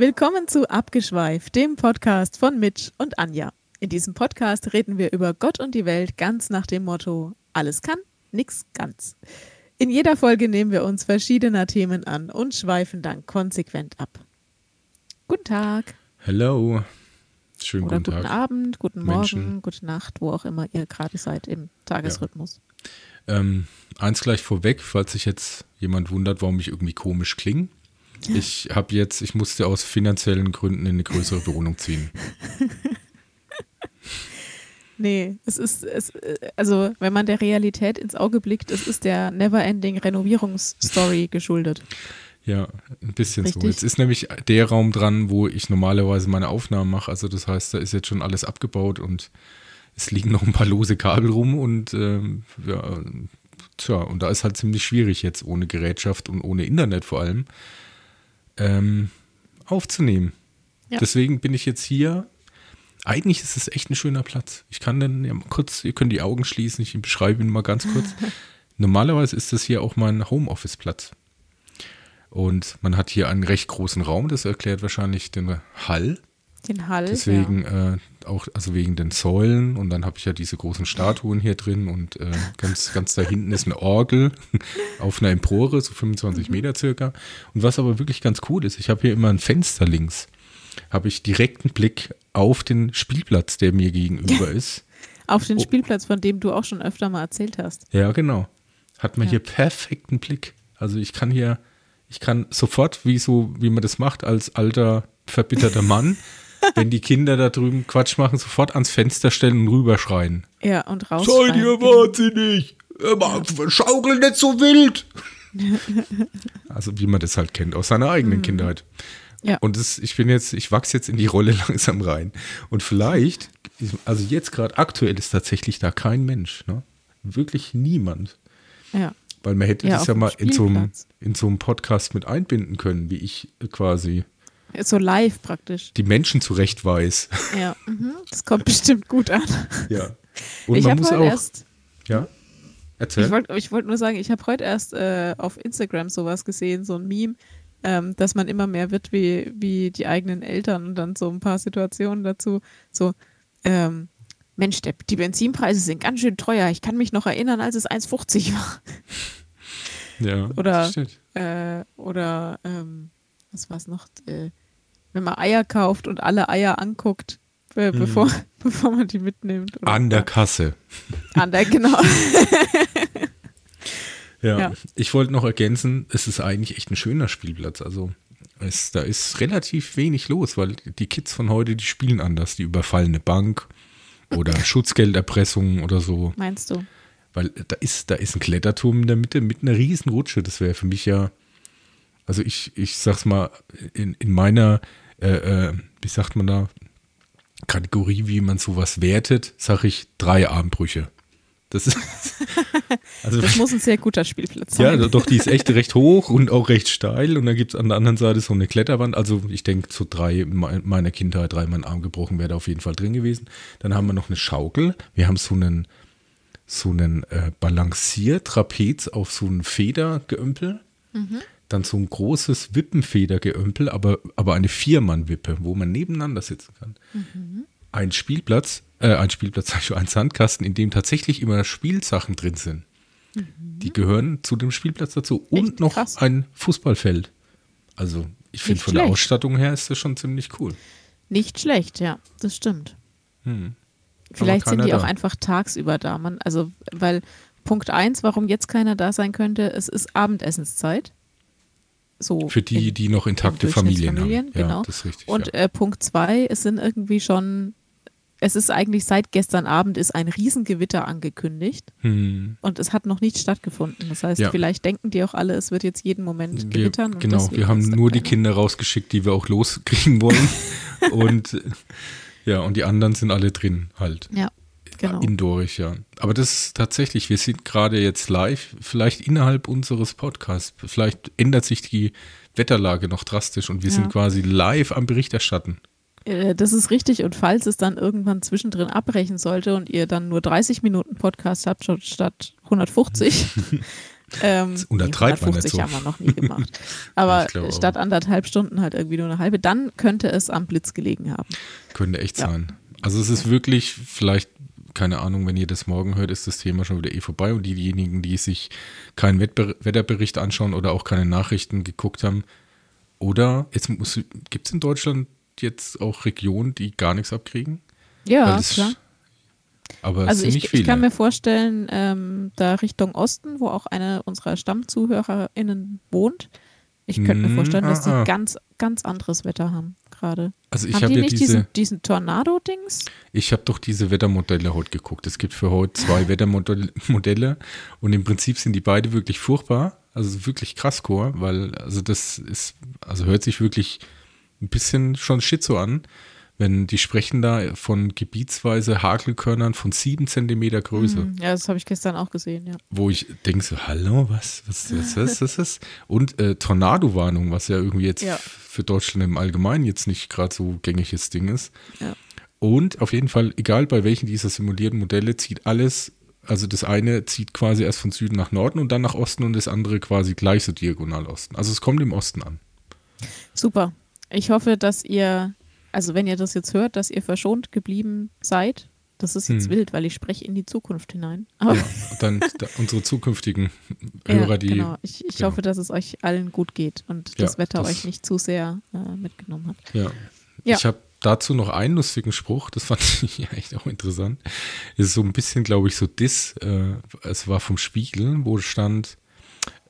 Willkommen zu Abgeschweift, dem Podcast von Mitch und Anja. In diesem Podcast reden wir über Gott und die Welt ganz nach dem Motto: alles kann, nix ganz. In jeder Folge nehmen wir uns verschiedener Themen an und schweifen dann konsequent ab. Guten Tag. Hello. Schönen Oder guten guten Tag. Abend, guten Morgen, Menschen. gute Nacht, wo auch immer ihr gerade seid im Tagesrhythmus. Ähm, eins gleich vorweg, falls sich jetzt jemand wundert, warum ich irgendwie komisch klinge. Ich habe jetzt, ich musste aus finanziellen Gründen in eine größere Wohnung ziehen. Nee, es ist, es, also wenn man der Realität ins Auge blickt, es ist der Neverending Renovierungsstory geschuldet. Ja, ein bisschen so. Richtig. Jetzt ist nämlich der Raum dran, wo ich normalerweise meine Aufnahmen mache. Also das heißt, da ist jetzt schon alles abgebaut und es liegen noch ein paar lose Kabel rum und ähm, ja, tja, und da ist halt ziemlich schwierig jetzt ohne Gerätschaft und ohne Internet vor allem ähm, aufzunehmen. Ja. Deswegen bin ich jetzt hier. Eigentlich ist es echt ein schöner Platz. Ich kann dann ja, mal kurz, ihr könnt die Augen schließen, ich beschreibe ihn mal ganz kurz. Normalerweise ist das hier auch mein Homeoffice-Platz. Und man hat hier einen recht großen Raum, das erklärt wahrscheinlich den Hall. Den Hall. Deswegen äh, auch, also wegen den Säulen und dann habe ich ja diese großen Statuen hier drin und äh, ganz, ganz da hinten ist eine Orgel auf einer Empore, so 25 Meter circa. Und was aber wirklich ganz cool ist, ich habe hier immer ein Fenster links, habe ich direkten Blick auf den Spielplatz, der mir gegenüber ist. Ja, auf den Oh. Spielplatz, von dem du auch schon öfter mal erzählt hast. Ja, genau. Hat man Ja. hier perfekten Blick. Also ich kann hier, ich kann sofort, wie so, wie man das macht, als alter, verbitterter Mann, wenn die Kinder da drüben Quatsch machen, sofort ans Fenster stellen und rüberschreien. Ja, und raus. Seid ihr wahnsinnig? Immer Schaukel nicht so wild. also wie man das halt kennt aus seiner eigenen Kindheit. Ja. Und das, ich bin jetzt, ich wachse jetzt in die Rolle langsam rein. Und vielleicht, also jetzt gerade aktuell ist tatsächlich da kein Mensch, ne? Wirklich niemand. Ja. Weil man hätte Ja, das ja mal in so, einem, in so einem Podcast mit einbinden können, wie ich quasi So live praktisch. die Menschen zurecht weiß. Ja, mhm. das kommt bestimmt gut an. ja. Und ich man muss auch. erst, ja. Erzähl. ich wollte wollt nur sagen, ich habe heute erst äh, auf Instagram sowas gesehen, so ein Meme, ähm, dass man immer mehr wird wie, wie die eigenen Eltern und dann so ein paar Situationen dazu. So, ähm, Mensch, der, die Benzinpreise sind ganz schön teuer. Ich kann mich noch erinnern, als es 1,50 war. ja, oder- das stimmt. Äh, oder ähm, was war es noch? Äh, wenn man Eier kauft und alle Eier anguckt, be bevor, bevor man die mitnimmt. An der Kasse. An der, genau. Ja. Ja. Ich wollte noch ergänzen, es ist eigentlich echt ein schöner Spielplatz. Also es, da ist relativ wenig los, weil die Kids von heute, die spielen anders. Die überfallen eine Bank oder Schutzgelderpressung oder so. Meinst du? Weil da ist, da ist ein Kletterturm in der Mitte mit einer riesen Rutsche. Das wäre für mich ja, also ich, ich sag's mal, in, in meiner, äh, äh, wie sagt man da, Kategorie, wie man sowas wertet, sage ich drei Armbrüche. Das ist, also Das muss ein sehr guter Spielplatz ja, sein. doch, die ist echt recht hoch und auch recht steil. Und dann gibt es an der anderen Seite so eine Kletterwand. Also ich denke, so drei in me- meiner Kindheit, drei mein Arm gebrochen wäre da auf jeden Fall drin gewesen. Dann haben wir noch eine Schaukel. Wir haben so einen, so einen äh, Balanciertrapez auf so einen Federgeömpel. Dann so ein großes Wippenfedergeömpel, aber, aber eine Viermann-Wippe, wo man nebeneinander sitzen kann. Ein Spielplatz, äh, ein Spielplatz, sag ich schon, ein Sandkasten, in dem tatsächlich immer Spielsachen drin sind. Die gehören zu dem Spielplatz dazu. Und Mhm. Echt noch krass. ein Fußballfeld. Also, ich finde von der schlecht. Ausstattung her ist das schon ziemlich cool. Nicht schlecht, ja, das stimmt. Hm. Vielleicht sind die auch da. einfach tagsüber da. Man, also, weil Punkt eins, warum jetzt keiner da sein könnte, es ist Abendessenszeit. So Für die, in- die noch intakte in Familien haben. Durchschnittsfamilien, Ja, genau. das ist richtig. Und ja. äh, Punkt zwei, es sind irgendwie schon, es ist eigentlich seit gestern Abend ist ein Riesengewitter angekündigt Hm. und es hat noch nicht stattgefunden. Das heißt, Ja. vielleicht denken die auch alle, es wird jetzt jeden Moment Wir, gewittern. genau, wir haben nur die. Kinder rausgeschickt, die wir auch loskriegen wollen. und ja, und die anderen sind alle drin halt. Ja, genau. Indoorig, ja. Aber das ist tatsächlich, wir sind gerade jetzt live, vielleicht innerhalb unseres Podcasts. Vielleicht ändert sich die Wetterlage noch drastisch und wir Ja. sind quasi live am Bericht erstatten. Äh, Das ist richtig. Und falls es dann irgendwann zwischendrin abbrechen sollte und ihr dann nur 30 Minuten Podcast habt statt- statt 150, Ähm, Das untertreibt man nicht 150 so. haben wir noch nie gemacht. Aber auch. statt anderthalb Stunden halt irgendwie nur eine halbe, dann könnte es am Blitz gelegen haben. Könnte echt Ja. sein. Also es ist wirklich, vielleicht, keine Ahnung, wenn ihr das morgen hört, ist das Thema schon wieder eh vorbei. Und diejenigen, die sich keinen Wettber Wetterbericht anschauen oder auch keine Nachrichten geguckt haben, oder jetzt gibt es in Deutschland jetzt auch Regionen, die gar nichts abkriegen? Ja, das- klar. Aber Also ich, ich kann mir vorstellen, ähm, da Richtung Osten, wo auch eine unserer StammzuhörerInnen wohnt, ich könnte mir Mm, vorstellen, dass die ah, ah. ganz, ganz anderes Wetter haben gerade. also ich habe die ja nicht diese, diesen, diesen Tornado-Dings? ich habe doch diese Wettermodelle heute geguckt. Es gibt für heute zwei Wettermodelle Modelle und im Prinzip sind die beide wirklich furchtbar. Also wirklich krass Chor, weil also das ist, also hört sich wirklich ein bisschen schon schizo an, wenn die sprechen da von gebietsweise Hagelkörnern von sieben Zentimeter Größe, Hm, Ja, das habe ich gestern auch gesehen, ja. wo ich denke so, hallo, was, was, was, was, was ist? Und äh, Tornado-Warnung, was ja irgendwie jetzt Ja. für Deutschland im Allgemeinen jetzt nicht gerade so gängiges Ding ist. Ja. Und auf jeden Fall, egal bei welchen dieser simulierten Modelle, zieht alles, also das eine zieht quasi erst von Süden nach Norden und dann nach Osten und das andere quasi gleich so diagonal Osten. Also es kommt im Osten an. Super. Ich hoffe, dass ihr, also wenn ihr das jetzt hört, dass ihr verschont geblieben seid. Das ist jetzt Hm. wild, weil ich spreche in die Zukunft hinein. Aber Ja, dann da, unsere zukünftigen ja, Hörer, die. genau. Ich, ich genau. hoffe, dass es euch allen gut geht und Ja, das Wetter das- euch nicht zu sehr äh, mitgenommen hat. Ja. Ja. Ich habe dazu noch einen lustigen Spruch, das fand ich ja echt auch interessant. Ist so ein bisschen, glaube ich, so Diss. Äh, es war vom Spiegel, wo stand,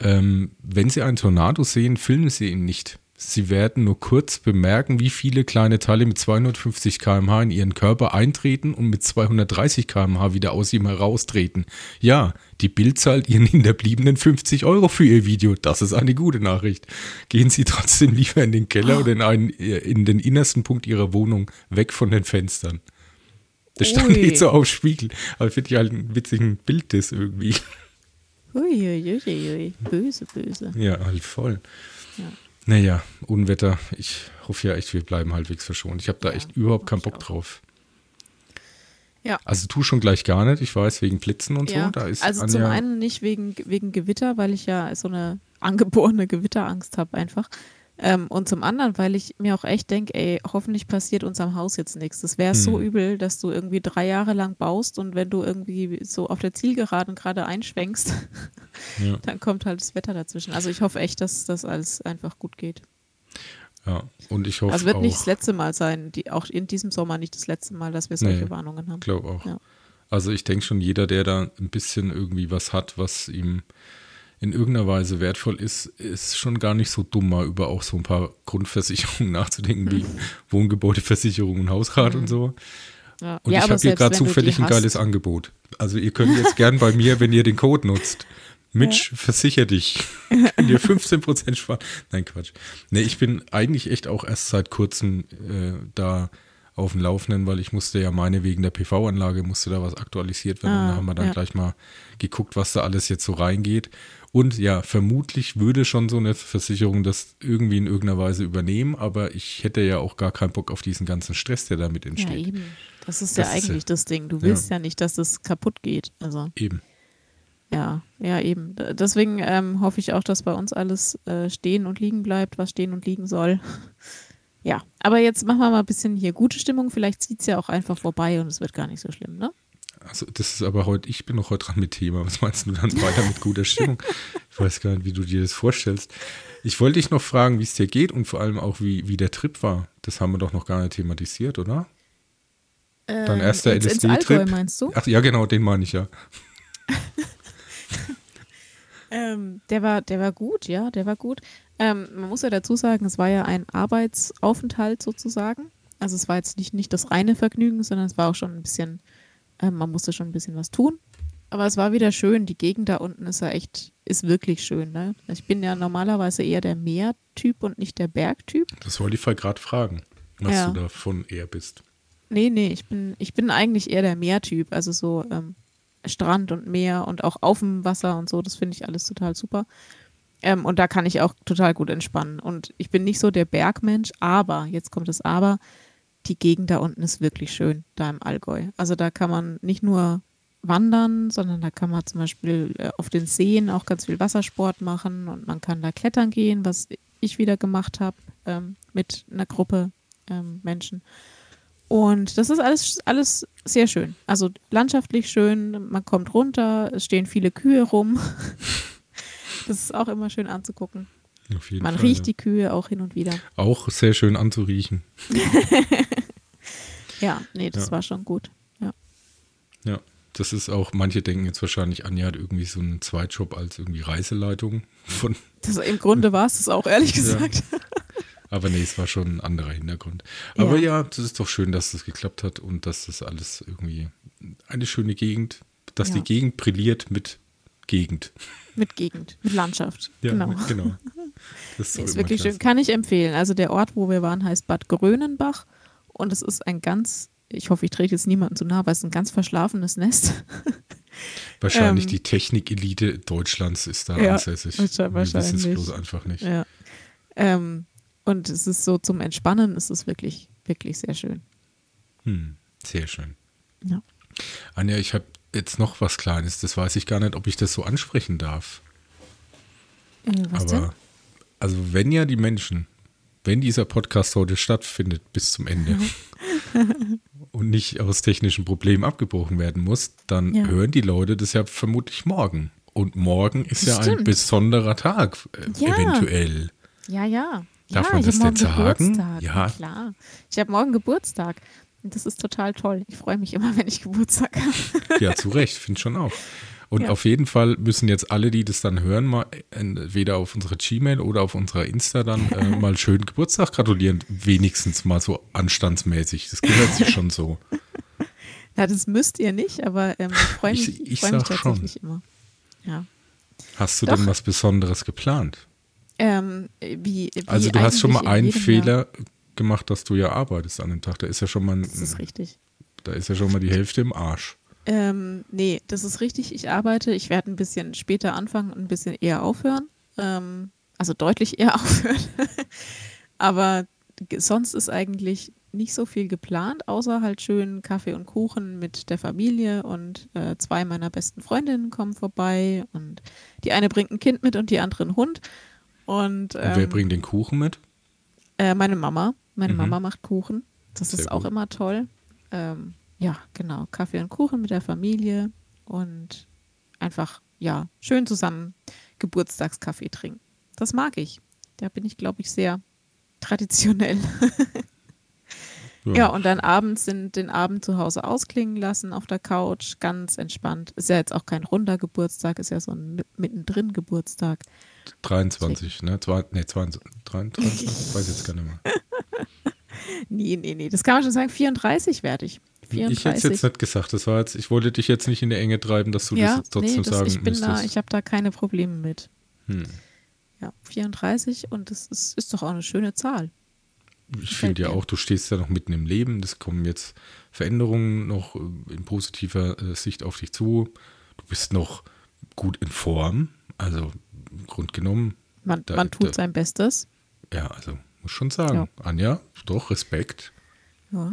ähm, wenn Sie einen Tornado sehen, filmen Sie ihn nicht. Sie werden nur kurz bemerken, wie viele kleine Teile mit 250 km/h in Ihren Körper eintreten und mit 230 km/h wieder aus ihm heraustreten. Ja, die Bild zahlt Ihren Hinterbliebenen 50 Euro für Ihr Video. Das ist eine gute Nachricht. Gehen Sie trotzdem lieber in den Keller oder in, einen, in den innersten Punkt Ihrer Wohnung, weg von den Fenstern. Das stand Ui. nicht so auf Spiegel, aber finde ich halt einen witzigen Bild das irgendwie. Uiuiuiui. Böse, böse. Ja, halt voll. Ja. Naja, Unwetter. Ich hoffe ja echt, wir bleiben halbwegs verschont. Ich habe da Ja, echt überhaupt keinen Bock drauf. Ja. Also tu schon gleich gar nicht, ich weiß, wegen Blitzen und Ja, so. Da ist also Anja, zum einen nicht wegen, wegen Gewitter, weil ich ja so eine angeborene Gewitterangst habe einfach. Ähm, und zum anderen, weil ich mir auch echt denke, ey, hoffentlich passiert unserem Haus jetzt nichts. Das wäre so Hm. übel, dass du irgendwie drei Jahre lang baust und wenn du irgendwie so auf der Zielgeraden gerade einschwenkst, Ja. dann kommt halt das Wetter dazwischen. Also ich hoffe echt, dass das alles einfach gut geht. Ja, und ich hoffe Also wird auch, nicht das letzte Mal sein, die, auch in diesem Sommer nicht das letzte Mal, dass wir solche Nee. Warnungen haben. glaube auch. Ja. Also ich denke schon, jeder, der da ein bisschen irgendwie was hat, was ihm in irgendeiner Weise wertvoll ist, ist schon gar nicht so dumm, mal über auch so ein paar Grundversicherungen nachzudenken, wie Wohngebäudeversicherung und Hausrat und so. Ja. Und Ja, ich habe hier gerade zufällig ein geiles Angebot. Also ihr könnt jetzt gern bei mir, wenn ihr den Code nutzt. Mitch, versicher dich. Könnt ihr 15% sparen. Nein, Quatsch. Nee, ich bin eigentlich echt auch erst seit kurzem äh, da auf dem Laufenden, weil ich musste ja meine wegen der PV-Anlage musste da was aktualisiert werden. Ah, und da haben wir dann ja. gleich mal geguckt, was da alles jetzt so reingeht. Und ja, vermutlich würde schon so eine Versicherung das irgendwie in irgendeiner Weise übernehmen, aber ich hätte ja auch gar keinen Bock auf diesen ganzen Stress, der damit Ja, entsteht. eben. Das ist Das ja ist ja- eigentlich das Ding. Du willst ja. nicht, dass das kaputt geht. Also, Eben. ja, ja, eben. Deswegen ähm, hoffe ich auch, dass bei uns alles äh, stehen und liegen bleibt, was stehen und liegen soll. Ja, aber jetzt machen wir mal ein bisschen hier gute Stimmung. Vielleicht zieht es ja auch einfach vorbei und es wird gar nicht so schlimm, ne? Also das ist aber heute, ich bin noch heute dran mit Thema. Was meinst du dann weiter mit guter Stimmung? Ich weiß gar nicht, wie du dir das vorstellst. Ich wollte dich noch fragen, wie es dir geht und vor allem auch, wie, wie der Trip war. Das haben wir doch noch gar nicht thematisiert, oder? Dein erster LSD-Trip? meinst du? Ach ja, genau, den meine ich ja. Ähm, der war, der war gut, ja, der war gut. Ähm, man muss ja dazu sagen, es war ja ein Arbeitsaufenthalt sozusagen. Also es war jetzt nicht, nicht das reine Vergnügen, sondern es war auch schon ein bisschen, ähm, man musste schon ein bisschen was tun. Aber es war wieder schön. Die Gegend da unten ist ja echt, ist wirklich schön. Ne? Ich bin ja normalerweise eher der Meertyp und nicht der Bergtyp. Das wollte ich gerade fragen, was Ja. du davon eher bist. Nee, nee, ich bin, ich bin eigentlich eher der Meertyp. Also so ähm, Strand und Meer und auch auf dem Wasser und so, das finde ich alles total super. Ähm, und da kann ich auch total gut entspannen. Und ich bin nicht so der Bergmensch, aber, jetzt kommt das Aber, die Gegend da unten ist wirklich schön, da im Allgäu. Also da kann man nicht nur wandern, sondern da kann man zum Beispiel äh, auf den Seen auch ganz viel Wassersport machen und man kann da klettern gehen, was ich wieder gemacht habe ähm, mit einer Gruppe ähm, Menschen. Und das ist alles, alles sehr schön. Also landschaftlich schön, man kommt runter, es stehen viele Kühe rum. das ist auch immer schön anzugucken. Man Fall, riecht ja. die Kühe auch hin und wieder. Auch sehr schön anzuriechen. ja, nee, das ja. war schon gut. Ja. Ja, das ist auch, manche denken jetzt wahrscheinlich, Anja hat irgendwie so einen Zweitjob als irgendwie Reiseleitung von. Das, Im Grunde war es das auch, ehrlich gesagt. Ja. Aber nee, es war schon ein anderer Hintergrund. Aber ja. ja, das ist doch schön, dass das geklappt hat und dass das alles irgendwie eine schöne Gegend, dass ja. die Gegend brilliert mit Gegend. Mit Gegend, mit Landschaft. Ja, genau. Mit, genau. Das ist, ist wirklich schön. Kann ich empfehlen. Also der Ort, wo wir waren, heißt Bad Grönenbach und es ist ein ganz, ich hoffe, ich trete jetzt niemanden zu nah, aber es ist ein ganz verschlafenes Nest. Wahrscheinlich ähm, die Technikelite Deutschlands ist da ja, ansässig. Wahrscheinlich. Wir wissen es bloß einfach nicht. Ja. Ähm, und es ist so zum Entspannen, ist es wirklich, wirklich sehr schön. Hm, sehr schön. Ja. Anja, ich habe jetzt noch was Kleines. Das weiß ich gar nicht, ob ich das so ansprechen darf. Äh, was Aber, denn? Also wenn ja die Menschen, wenn dieser Podcast heute stattfindet bis zum Ende und nicht aus technischen Problemen abgebrochen werden muss, dann ja. hören die Leute das ja vermutlich morgen. Und morgen ist das ja stimmt. ein besonderer Tag, äh, ja. eventuell. Ja, ja. Darf ja, man das denn sagen? Geburtstag. Ja, klar. Ich habe morgen Geburtstag. Und das ist total toll. Ich freue mich immer, wenn ich Geburtstag habe. ja, zu Recht, finde ich schon auch. Und ja. auf jeden Fall müssen jetzt alle, die das dann hören, mal entweder auf unserer Gmail oder auf unserer Insta dann äh, mal schönen Geburtstag gratulieren. Wenigstens mal so anstandsmäßig. Das gehört sich schon so. Ja, das müsst ihr nicht, aber ähm, ich freue mich, ich, ich freu mich tatsächlich schon. immer. Ja. Hast du Doch. denn was Besonderes geplant? Ähm, wie, wie also du hast schon mal einen Fehler Jahr. gemacht, dass du ja arbeitest an dem Tag. Da ist ja schon mal das ist richtig. Da ist ja schon mal die Hälfte im Arsch. Ähm, nee, das ist richtig. Ich arbeite. Ich werde ein bisschen später anfangen und ein bisschen eher aufhören. Ähm, also deutlich eher aufhören. Aber sonst ist eigentlich nicht so viel geplant, außer halt schön Kaffee und Kuchen mit der Familie und äh, zwei meiner besten Freundinnen kommen vorbei und die eine bringt ein Kind mit und die andere einen Hund. Und, ähm, und wer bringt den Kuchen mit? Äh, meine Mama. Meine mhm. Mama macht Kuchen. Das Sehr ist auch gut. immer toll. Ähm, ja, genau. Kaffee und Kuchen mit der Familie und einfach, ja, schön zusammen Geburtstagskaffee trinken. Das mag ich. Da bin ich, glaube ich, sehr traditionell. ja. ja, und dann abends sind den Abend zu Hause ausklingen lassen auf der Couch, ganz entspannt. Ist ja jetzt auch kein runder Geburtstag, ist ja so ein mittendrin Geburtstag. 23, ne? Zwei, nee, 22, 23, ich weiß jetzt gar nicht mehr. nee, nee, nee, das kann man schon sagen, 34 werde ich. 34. Ich hätte es jetzt nicht gesagt, das war jetzt, ich wollte dich jetzt nicht in die Enge treiben, dass du ja, das trotzdem nee, das, sagen ich bin müsstest. Da, ich habe da keine Probleme mit. Hm. Ja, 34 und das ist, ist doch auch eine schöne Zahl. Ich finde ja auch, du stehst ja noch mitten im Leben, es kommen jetzt Veränderungen noch äh, in positiver äh, Sicht auf dich zu. Du bist noch gut in Form, also Grund genommen. Man, da, man tut da, sein Bestes. Ja, also muss schon sagen. Ja. Anja, doch, Respekt. Ja,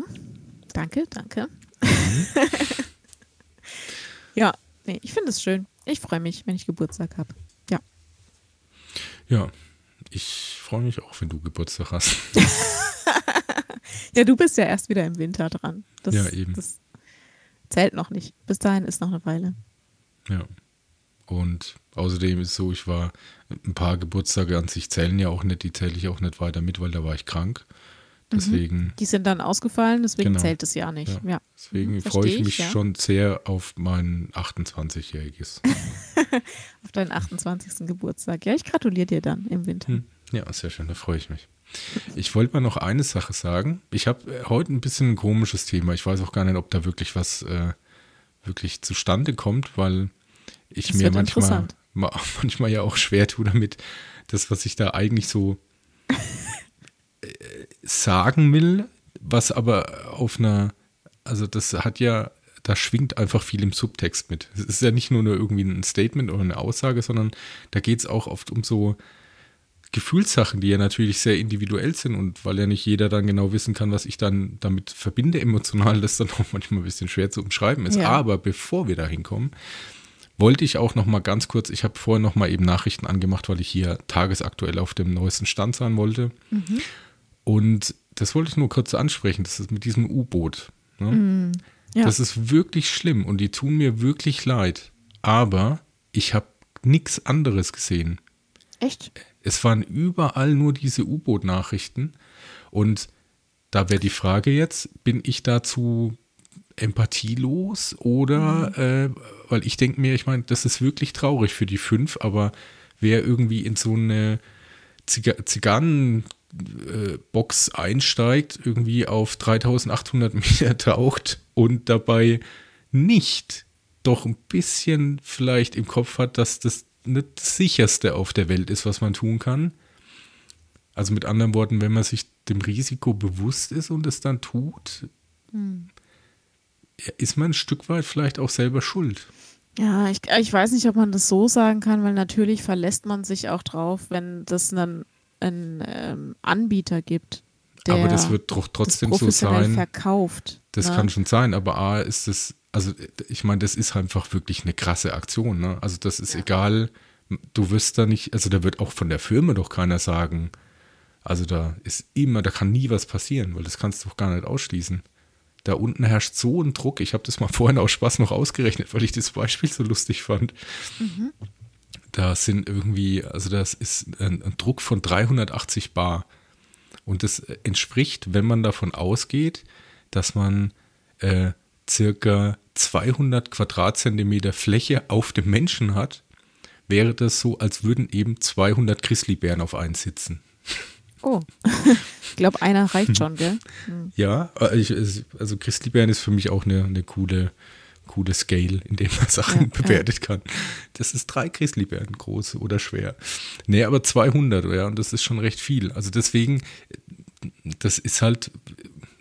danke, danke. Mhm. ja, nee, ich finde es schön. Ich freue mich, wenn ich Geburtstag habe. Ja. Ja, ich freue mich auch, wenn du Geburtstag hast. ja, du bist ja erst wieder im Winter dran. Das, ja, eben. Das zählt noch nicht. Bis dahin ist noch eine Weile. Ja. Und außerdem ist es so, ich war ein paar Geburtstage an sich zählen ja auch nicht, die zähle ich auch nicht weiter mit, weil da war ich krank. Mhm. Deswegen. Die sind dann ausgefallen, deswegen genau. zählt es ja nicht. Ja. ja. Deswegen mhm, freue ich mich ich, ja. schon sehr auf mein 28-jähriges. auf deinen 28. Geburtstag. Ja, ich gratuliere dir dann im Winter. Hm. Ja, sehr schön, da freue ich mich. Ich wollte mal noch eine Sache sagen. Ich habe äh, heute ein bisschen ein komisches Thema. Ich weiß auch gar nicht, ob da wirklich was äh, wirklich zustande kommt, weil ich das mir manchmal, manchmal ja auch schwer tue damit, das, was ich da eigentlich so äh, sagen will, was aber auf einer, also das hat ja, da schwingt einfach viel im Subtext mit. Es ist ja nicht nur, nur irgendwie ein Statement oder eine Aussage, sondern da geht es auch oft um so Gefühlssachen, die ja natürlich sehr individuell sind und weil ja nicht jeder dann genau wissen kann, was ich dann damit verbinde emotional, das dann auch manchmal ein bisschen schwer zu umschreiben ist. Ja. Aber bevor wir da hinkommen, wollte ich auch noch mal ganz kurz, ich habe vorher noch mal eben Nachrichten angemacht, weil ich hier tagesaktuell auf dem neuesten Stand sein wollte. Mhm. Und das wollte ich nur kurz ansprechen, das ist mit diesem U-Boot. Ne? Mhm. Ja. Das ist wirklich schlimm und die tun mir wirklich leid. Aber ich habe nichts anderes gesehen. Echt? Es waren überall nur diese U-Boot-Nachrichten. Und da wäre die Frage jetzt, bin ich dazu empathielos oder, mhm. äh, weil ich denke mir, ich meine, das ist wirklich traurig für die fünf, aber wer irgendwie in so eine Zigarrenbox äh, einsteigt, irgendwie auf 3800 Meter taucht und dabei nicht doch ein bisschen vielleicht im Kopf hat, dass das nicht das sicherste auf der Welt ist, was man tun kann. Also mit anderen Worten, wenn man sich dem Risiko bewusst ist und es dann tut, hm. ist man ein Stück weit vielleicht auch selber schuld. Ja, ich, ich weiß nicht, ob man das so sagen kann, weil natürlich verlässt man sich auch drauf, wenn das einen, einen ähm, Anbieter gibt. aber das wird doch trotzdem so sein. verkauft. Das ne? kann schon sein, aber A ist es also ich meine, das ist einfach wirklich eine krasse Aktion. Ne? Also das ist ja. egal, du wirst da nicht, also da wird auch von der Firma doch keiner sagen, also da ist immer, da kann nie was passieren, weil das kannst du doch gar nicht ausschließen. Da unten herrscht so ein Druck. Ich habe das mal vorhin aus Spaß noch ausgerechnet, weil ich das Beispiel so lustig fand. Mhm. Da sind irgendwie, also das ist ein, ein Druck von 380 Bar. Und das entspricht, wenn man davon ausgeht, dass man äh, circa 200 Quadratzentimeter Fläche auf dem Menschen hat, wäre das so, als würden eben 200 Grizzlybären auf einen sitzen. Oh, ich glaube, einer reicht schon, gell? Hm. Ja, äh, ich, also Grizzlybären ist für mich auch eine, eine coole, coole Scale, in dem man Sachen ja, bewertet ja. kann. Das ist drei Grizzlybären, groß oder schwer. Nee, aber 200, ja, und das ist schon recht viel. Also deswegen, das ist halt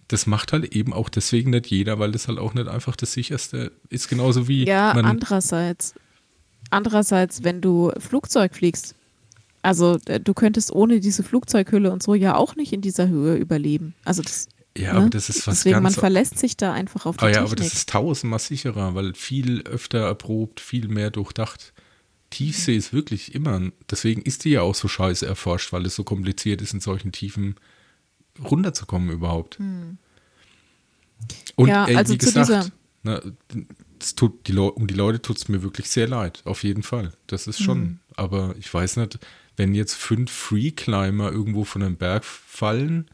das macht halt eben auch deswegen nicht jeder, weil das halt auch nicht einfach das sicherste ist, genauso wie. Ja, andererseits. Andererseits, wenn du Flugzeug fliegst, also äh, du könntest ohne diese Flugzeughülle und so ja auch nicht in dieser Höhe überleben. Also das. Ja, ne? aber das ist was Deswegen, ganz. man verlässt sich da einfach auf die aber ja, Technik. aber das ist tausendmal sicherer, weil viel öfter erprobt, viel mehr durchdacht. Tiefsee ist wirklich immer, deswegen ist die ja auch so scheiße erforscht, weil es so kompliziert ist, in solchen Tiefen runterzukommen überhaupt. Hm. Und ja, ey, also wie gesagt, ne, tut die um die Leute tut es mir wirklich sehr leid, auf jeden Fall. Das ist schon, hm. aber ich weiß nicht, wenn jetzt fünf Free-Climber irgendwo von einem Berg fallen,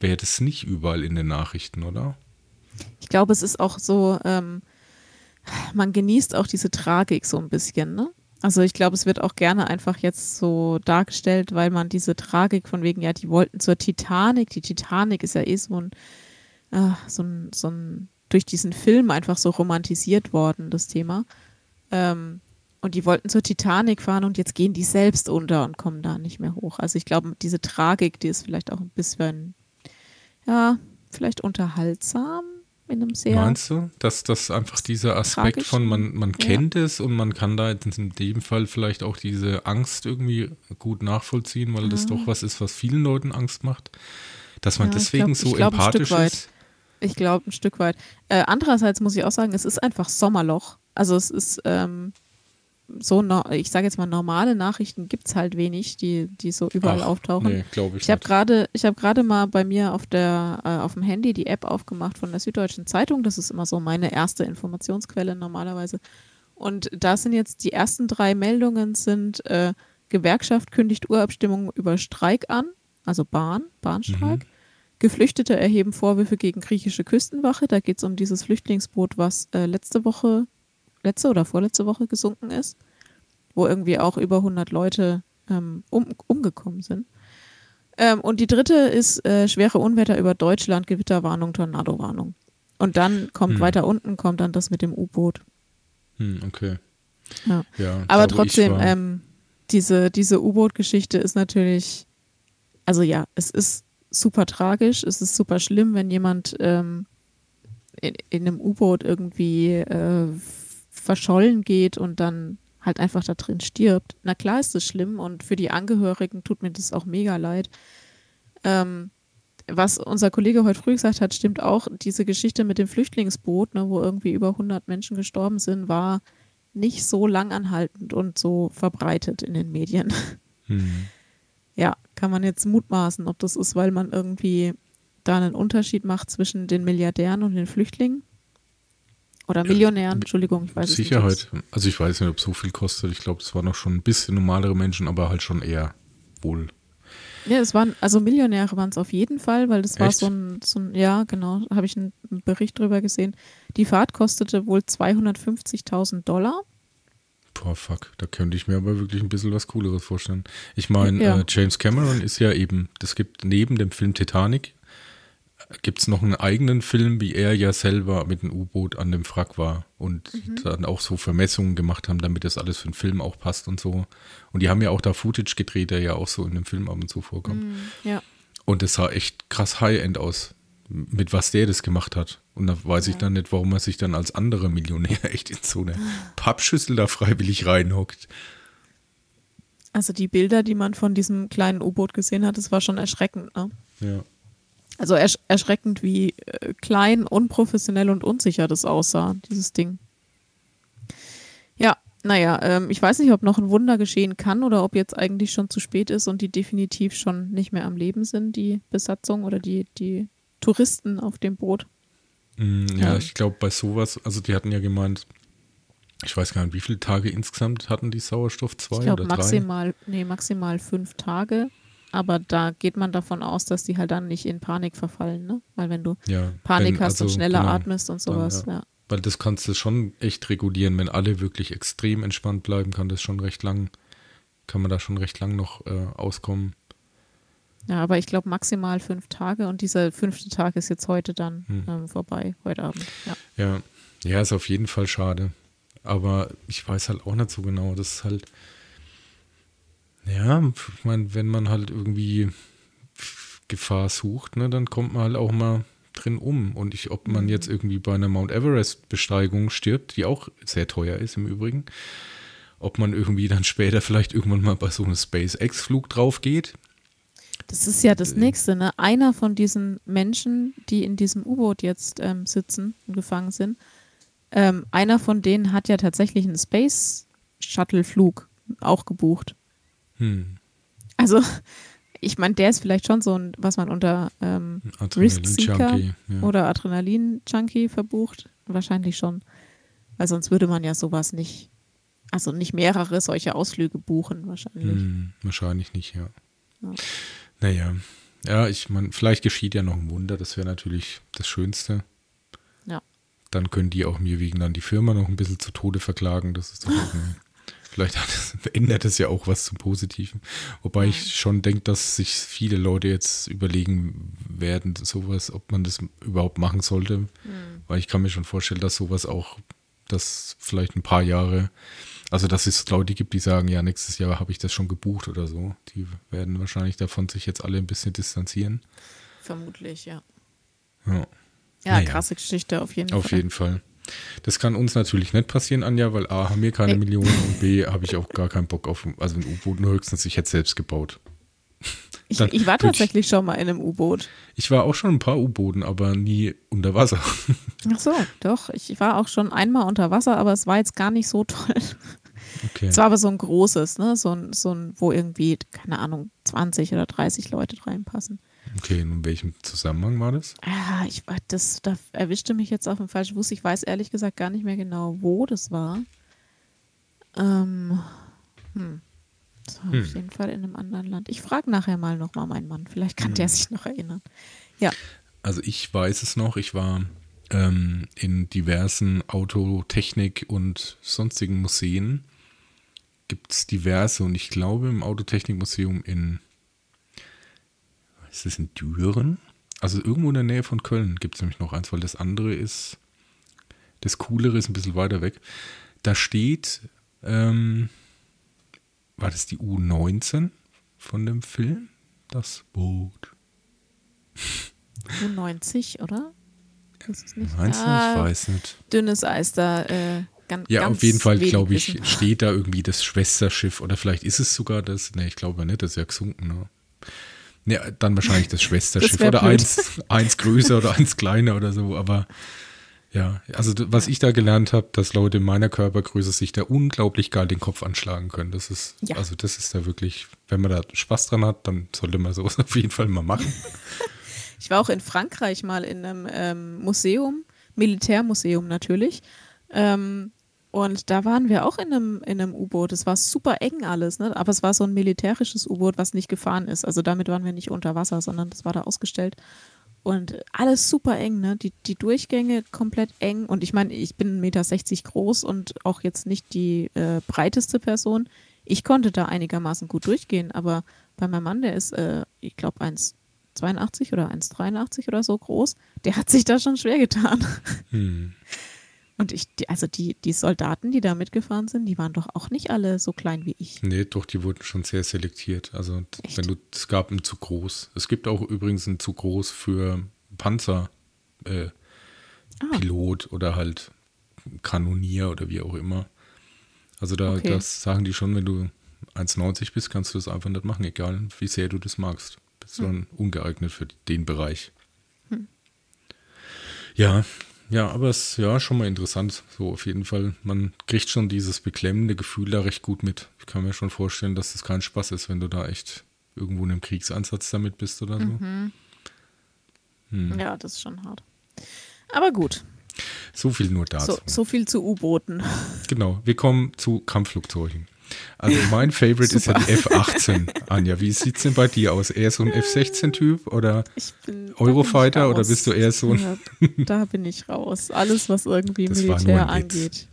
wäre das nicht überall in den Nachrichten, oder? Ich glaube, es ist auch so, ähm, man genießt auch diese Tragik so ein bisschen, ne? Also ich glaube, es wird auch gerne einfach jetzt so dargestellt, weil man diese Tragik von wegen, ja, die wollten zur Titanic. Die Titanic ist ja eh so ein, äh, so ein, so ein durch diesen Film einfach so romantisiert worden, das Thema. Ähm, und die wollten zur Titanic fahren und jetzt gehen die selbst unter und kommen da nicht mehr hoch. Also ich glaube, diese Tragik, die ist vielleicht auch ein bisschen, ja, vielleicht unterhaltsam in einem sehr. Meinst du, dass das einfach dieser Aspekt von man, man kennt ja. es und man kann da in dem Fall vielleicht auch diese Angst irgendwie gut nachvollziehen, weil ja. das doch was ist, was vielen Leuten Angst macht, dass man ja, deswegen glaub, so glaub, empathisch ist? Ich glaube ein Stück weit. Äh, andererseits muss ich auch sagen, es ist einfach Sommerloch. Also es ist ähm, so, ich sage jetzt mal, normale Nachrichten gibt es halt wenig, die, die so überall Ach, auftauchen. Nee, glaube ich. Ich habe gerade hab mal bei mir auf, der, äh, auf dem Handy die App aufgemacht von der Süddeutschen Zeitung. Das ist immer so meine erste Informationsquelle normalerweise. Und da sind jetzt die ersten drei Meldungen sind äh, Gewerkschaft kündigt Urabstimmung über Streik an, also Bahn, Bahnstreik. Mhm. Geflüchtete erheben Vorwürfe gegen griechische Küstenwache. Da geht es um dieses Flüchtlingsboot, was äh, letzte Woche letzte oder vorletzte Woche gesunken ist, wo irgendwie auch über 100 Leute ähm, um, umgekommen sind. Ähm, und die dritte ist äh, schwere Unwetter über Deutschland, Gewitterwarnung, Tornadowarnung. Und dann kommt hm. weiter unten, kommt dann das mit dem U-Boot. Hm, okay. Ja. ja Aber trotzdem, ähm, diese, diese U-Boot-Geschichte ist natürlich, also ja, es ist super tragisch, es ist super schlimm, wenn jemand ähm, in, in, einem U-Boot irgendwie äh, verschollen geht und dann halt einfach da drin stirbt. Na klar ist das schlimm und für die Angehörigen tut mir das auch mega leid. Ähm, was unser Kollege heute früh gesagt hat, stimmt auch. Diese Geschichte mit dem Flüchtlingsboot, ne, wo irgendwie über 100 Menschen gestorben sind, war nicht so langanhaltend und so verbreitet in den Medien. Mhm. Ja, kann man jetzt mutmaßen, ob das ist, weil man irgendwie da einen Unterschied macht zwischen den Milliardären und den Flüchtlingen. Oder Millionären, Entschuldigung, ich weiß Sicherheit. es nicht. Sicherheit. Also ich weiß nicht, ob es so viel kostet. Ich glaube, es waren noch schon ein bisschen normalere Menschen, aber halt schon eher wohl. Ja, es waren, also Millionäre waren es auf jeden Fall, weil das Echt? war so ein, so ein, ja, genau, habe ich einen Bericht drüber gesehen. Die Fahrt kostete wohl 250.000 Dollar. Boah, fuck, da könnte ich mir aber wirklich ein bisschen was Cooleres vorstellen. Ich meine, ja. äh, James Cameron ist ja eben, das gibt neben dem Film Titanic, gibt es noch einen eigenen Film, wie er ja selber mit dem U-Boot an dem Wrack war und mhm. dann auch so Vermessungen gemacht haben, damit das alles für den Film auch passt und so. Und die haben ja auch da Footage gedreht, der ja auch so in dem Film ab und zu vorkommt. Mhm, ja. Und es sah echt krass High-End aus, mit was der das gemacht hat. Und da weiß ja. ich dann nicht, warum er sich dann als anderer Millionär echt in so eine Pappschüssel da freiwillig reinhockt. Also die Bilder, die man von diesem kleinen U-Boot gesehen hat, das war schon erschreckend, ne? Ja. Also ersch erschreckend, wie äh, klein, unprofessionell und unsicher das aussah, dieses Ding. Ja, naja, ähm, ich weiß nicht, ob noch ein Wunder geschehen kann oder ob jetzt eigentlich schon zu spät ist und die definitiv schon nicht mehr am Leben sind, die Besatzung oder die, die Touristen auf dem Boot. Mm, ja, ja, ich glaube bei sowas, also die hatten ja gemeint, ich weiß gar nicht, wie viele Tage insgesamt hatten die Sauerstoff? Zwei ich glaub, oder maximal, drei? Nee, maximal fünf Tage. Aber da geht man davon aus, dass die halt dann nicht in Panik verfallen, ne? Weil wenn du ja, Panik wenn, hast also, und schneller genau, atmest und sowas, ja. ja. Weil das kannst du schon echt regulieren, wenn alle wirklich extrem entspannt bleiben, kann das schon recht lang, kann man da schon recht lang noch äh, auskommen. Ja, aber ich glaube maximal fünf Tage und dieser fünfte Tag ist jetzt heute dann hm. ähm, vorbei, heute Abend. Ja. ja. Ja, ist auf jeden Fall schade. Aber ich weiß halt auch nicht so genau. Das ist halt, ja, ich meine, wenn man halt irgendwie Gefahr sucht, ne, dann kommt man halt auch mal drin um. Und ich, ob man mhm. jetzt irgendwie bei einer Mount Everest-Besteigung stirbt, die auch sehr teuer ist im Übrigen, ob man irgendwie dann später vielleicht irgendwann mal bei so einem SpaceX-Flug drauf geht. Das ist ja das äh. Nächste, ne? Einer von diesen Menschen, die in diesem U-Boot jetzt ähm, sitzen und gefangen sind, ähm, einer von denen hat ja tatsächlich einen Space-Shuttle-Flug auch gebucht. Hm. Also, ich meine, der ist vielleicht schon so ein, was man unter ähm, Risk-Seeker ja. oder Adrenalin-Junkie verbucht. Wahrscheinlich schon. Weil sonst würde man ja sowas nicht, also nicht mehrere solche Ausflüge buchen, wahrscheinlich. Hm, wahrscheinlich nicht, ja. ja. Naja. Ja, ich meine, vielleicht geschieht ja noch ein Wunder, das wäre natürlich das Schönste. Ja. Dann können die auch mir wegen dann die Firma noch ein bisschen zu Tode verklagen. Das ist doch. Vielleicht es, ändert es ja auch was zum Positiven. Wobei ja. ich schon denke, dass sich viele Leute jetzt überlegen werden, sowas, ob man das überhaupt machen sollte. Mhm. Weil ich kann mir schon vorstellen, dass sowas auch, dass vielleicht ein paar Jahre, also dass es Leute gibt, die sagen, ja, nächstes Jahr habe ich das schon gebucht oder so. Die werden wahrscheinlich davon sich jetzt alle ein bisschen distanzieren. Vermutlich, ja. Ja, ja naja. krasse Geschichte auf jeden auf Fall. Auf jeden Fall. Das kann uns natürlich nicht passieren, Anja, weil A, haben wir keine Ey. Millionen und B, habe ich auch gar keinen Bock auf, also ein U-Boot, nur höchstens, ich hätte selbst gebaut. Ich, ich, war tatsächlich ich, schon mal in einem U-Boot. Ich war auch schon ein paar U-Booten, aber nie unter Wasser. Ach so, doch. Ich war auch schon einmal unter Wasser, aber es war jetzt gar nicht so toll. Okay. Es war aber so ein großes, ne? So ein, so ein, wo irgendwie, keine Ahnung, 20 oder 30 Leute reinpassen. Okay, in welchem Zusammenhang war das? Ja, ich das, da erwischte mich jetzt auf dem falschen Fuß. Ich weiß ehrlich gesagt gar nicht mehr genau, wo das war. Ähm, hm. Das war hm. auf jeden Fall in einem anderen Land. Ich frage nachher mal nochmal meinen Mann. Vielleicht kann hm. der sich noch erinnern. Ja. Also ich weiß es noch. Ich war ähm, in diversen Autotechnik- und sonstigen Museen. Gibt es diverse und ich glaube im Autotechnikmuseum in ist das in Düren? Also irgendwo in der Nähe von Köln gibt es nämlich noch eins, weil das andere ist, das Coolere ist ein bisschen weiter weg. Da steht, ähm, war das die U19 von dem Film? Das Boot. U90, oder? Ist es nicht? Meinst du? Ah, ich weiß nicht. Dünnes Eis da. Äh, Ganz, Ja, ganz auf jeden Fall, glaube ich, wissen. steht da irgendwie das Schwesterschiff oder vielleicht ist es sogar das. Ne, ich glaube nicht, das ist ja gesunken. Ne? Ne, dann wahrscheinlich das Schwesterschiff wär oder blöd. eins, eins größer oder eins kleiner oder so. Aber ja, also was ich da gelernt habe, dass Leute in meiner Körpergröße sich da unglaublich geil den Kopf anschlagen können. Das ist, Ja. also das ist da wirklich, wenn man da Spaß dran hat, dann sollte man sowas auf jeden Fall mal machen. Ich war auch in Frankreich mal in einem ähm, Museum, Militärmuseum natürlich. Ähm, und da waren wir auch in einem, in einem U-Boot. Es war super eng alles, ne? aber es war so ein militärisches U-Boot, was nicht gefahren ist. Also damit waren wir nicht unter Wasser, sondern das war da ausgestellt. Und alles super eng, ne? Die, die Durchgänge komplett eng. Und ich meine, ich bin 1,60 Meter groß und auch jetzt nicht die äh, breiteste Person. Ich konnte da einigermaßen gut durchgehen, aber bei meinem Mann, der ist, äh, ich glaube, 1,82 oder 1,83 oder so groß, der hat sich da schon schwer getan. Hm. Und ich, die, also die, die Soldaten, die da mitgefahren sind, die waren doch auch nicht alle so klein wie ich. Nee, doch, die wurden schon sehr selektiert. Also Echt? wenn du, es gab einen zu groß. Es gibt auch übrigens einen zu groß für Panzer, äh, Ah. Pilot oder halt Kanonier oder wie auch immer. Also da Okay. das sagen die schon, wenn du 1,90 bist, kannst du das einfach nicht machen, egal wie sehr du das magst. Bist du dann ungeeignet für den Bereich. Ja, ja, aber es ist ja schon mal interessant, so auf jeden Fall. Man kriegt schon dieses beklemmende Gefühl da recht gut mit. Ich kann mir schon vorstellen, dass das kein Spaß ist, wenn du da echt irgendwo in einem Kriegsansatz damit bist oder so. Hm. Ja, das ist schon hart. Aber gut, So viel nur dazu. so, so viel zu U-Booten. Genau, wir kommen zu Kampfflugzeugen. Also mein Favorite ist ja die F-18. Anja, wie sieht's denn bei dir aus? Eher so ein F-16-Typ oder bin, Eurofighter oder bist du eher so ein- Da, da bin ich raus. Alles, was irgendwie Das Militär angeht,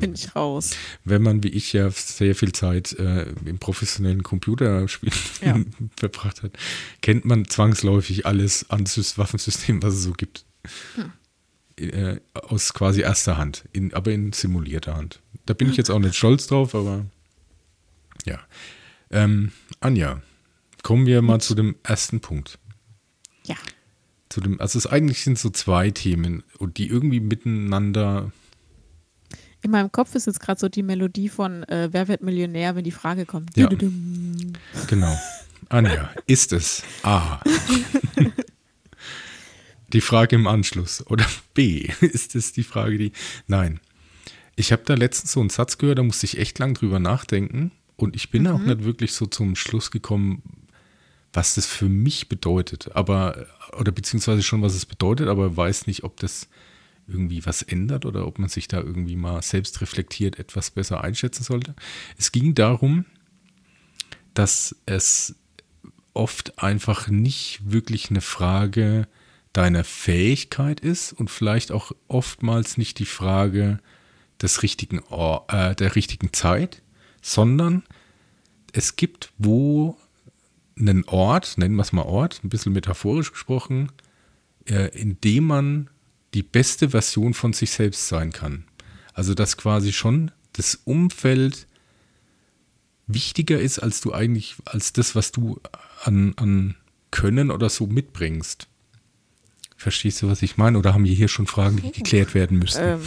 bin ich raus. wenn man wie ich ja sehr viel Zeit äh, im professionellen Computerspiel Ja. verbracht hat, kennt man zwangsläufig alles an Sys- Waffensystemen, was es so gibt. Hm. Äh, aus quasi erster Hand, in, aber in simulierter Hand. Da bin ich jetzt auch nicht stolz drauf, aber ja. Ähm, Anja, kommen wir mal zu dem ersten Punkt. Ja. Zu dem, also es eigentlich sind so zwei Themen und die irgendwie miteinander In meinem Kopf ist jetzt gerade so die Melodie von äh, Wer wird Millionär, wenn die Frage kommt. Ja. Genau. Anja, ist es A? die Frage im Anschluss. Oder B? Ist es die Frage, die. Nein. Ich habe da letztens so einen Satz gehört, da musste ich echt lang drüber nachdenken. Und ich bin auch nicht wirklich so zum Schluss gekommen, was das für mich bedeutet. Aber, oder beziehungsweise schon, was es bedeutet, aber weiß nicht, ob das irgendwie was ändert oder ob man sich da irgendwie mal selbst reflektiert etwas besser einschätzen sollte. Es ging darum, dass es oft einfach nicht wirklich eine Frage deiner Fähigkeit ist und vielleicht auch oftmals nicht die Frage des richtigen Or äh, der richtigen Zeit, sondern es gibt wo einen Ort, nennen wir es mal Ort, ein bisschen metaphorisch gesprochen, äh, in dem man die beste Version von sich selbst sein kann. Also dass quasi schon das Umfeld wichtiger ist, als du eigentlich, als das, was du an, an Können oder so mitbringst. Verstehst du, was ich meine? Oder haben wir hier schon Fragen, die geklärt werden müssen? Ähm.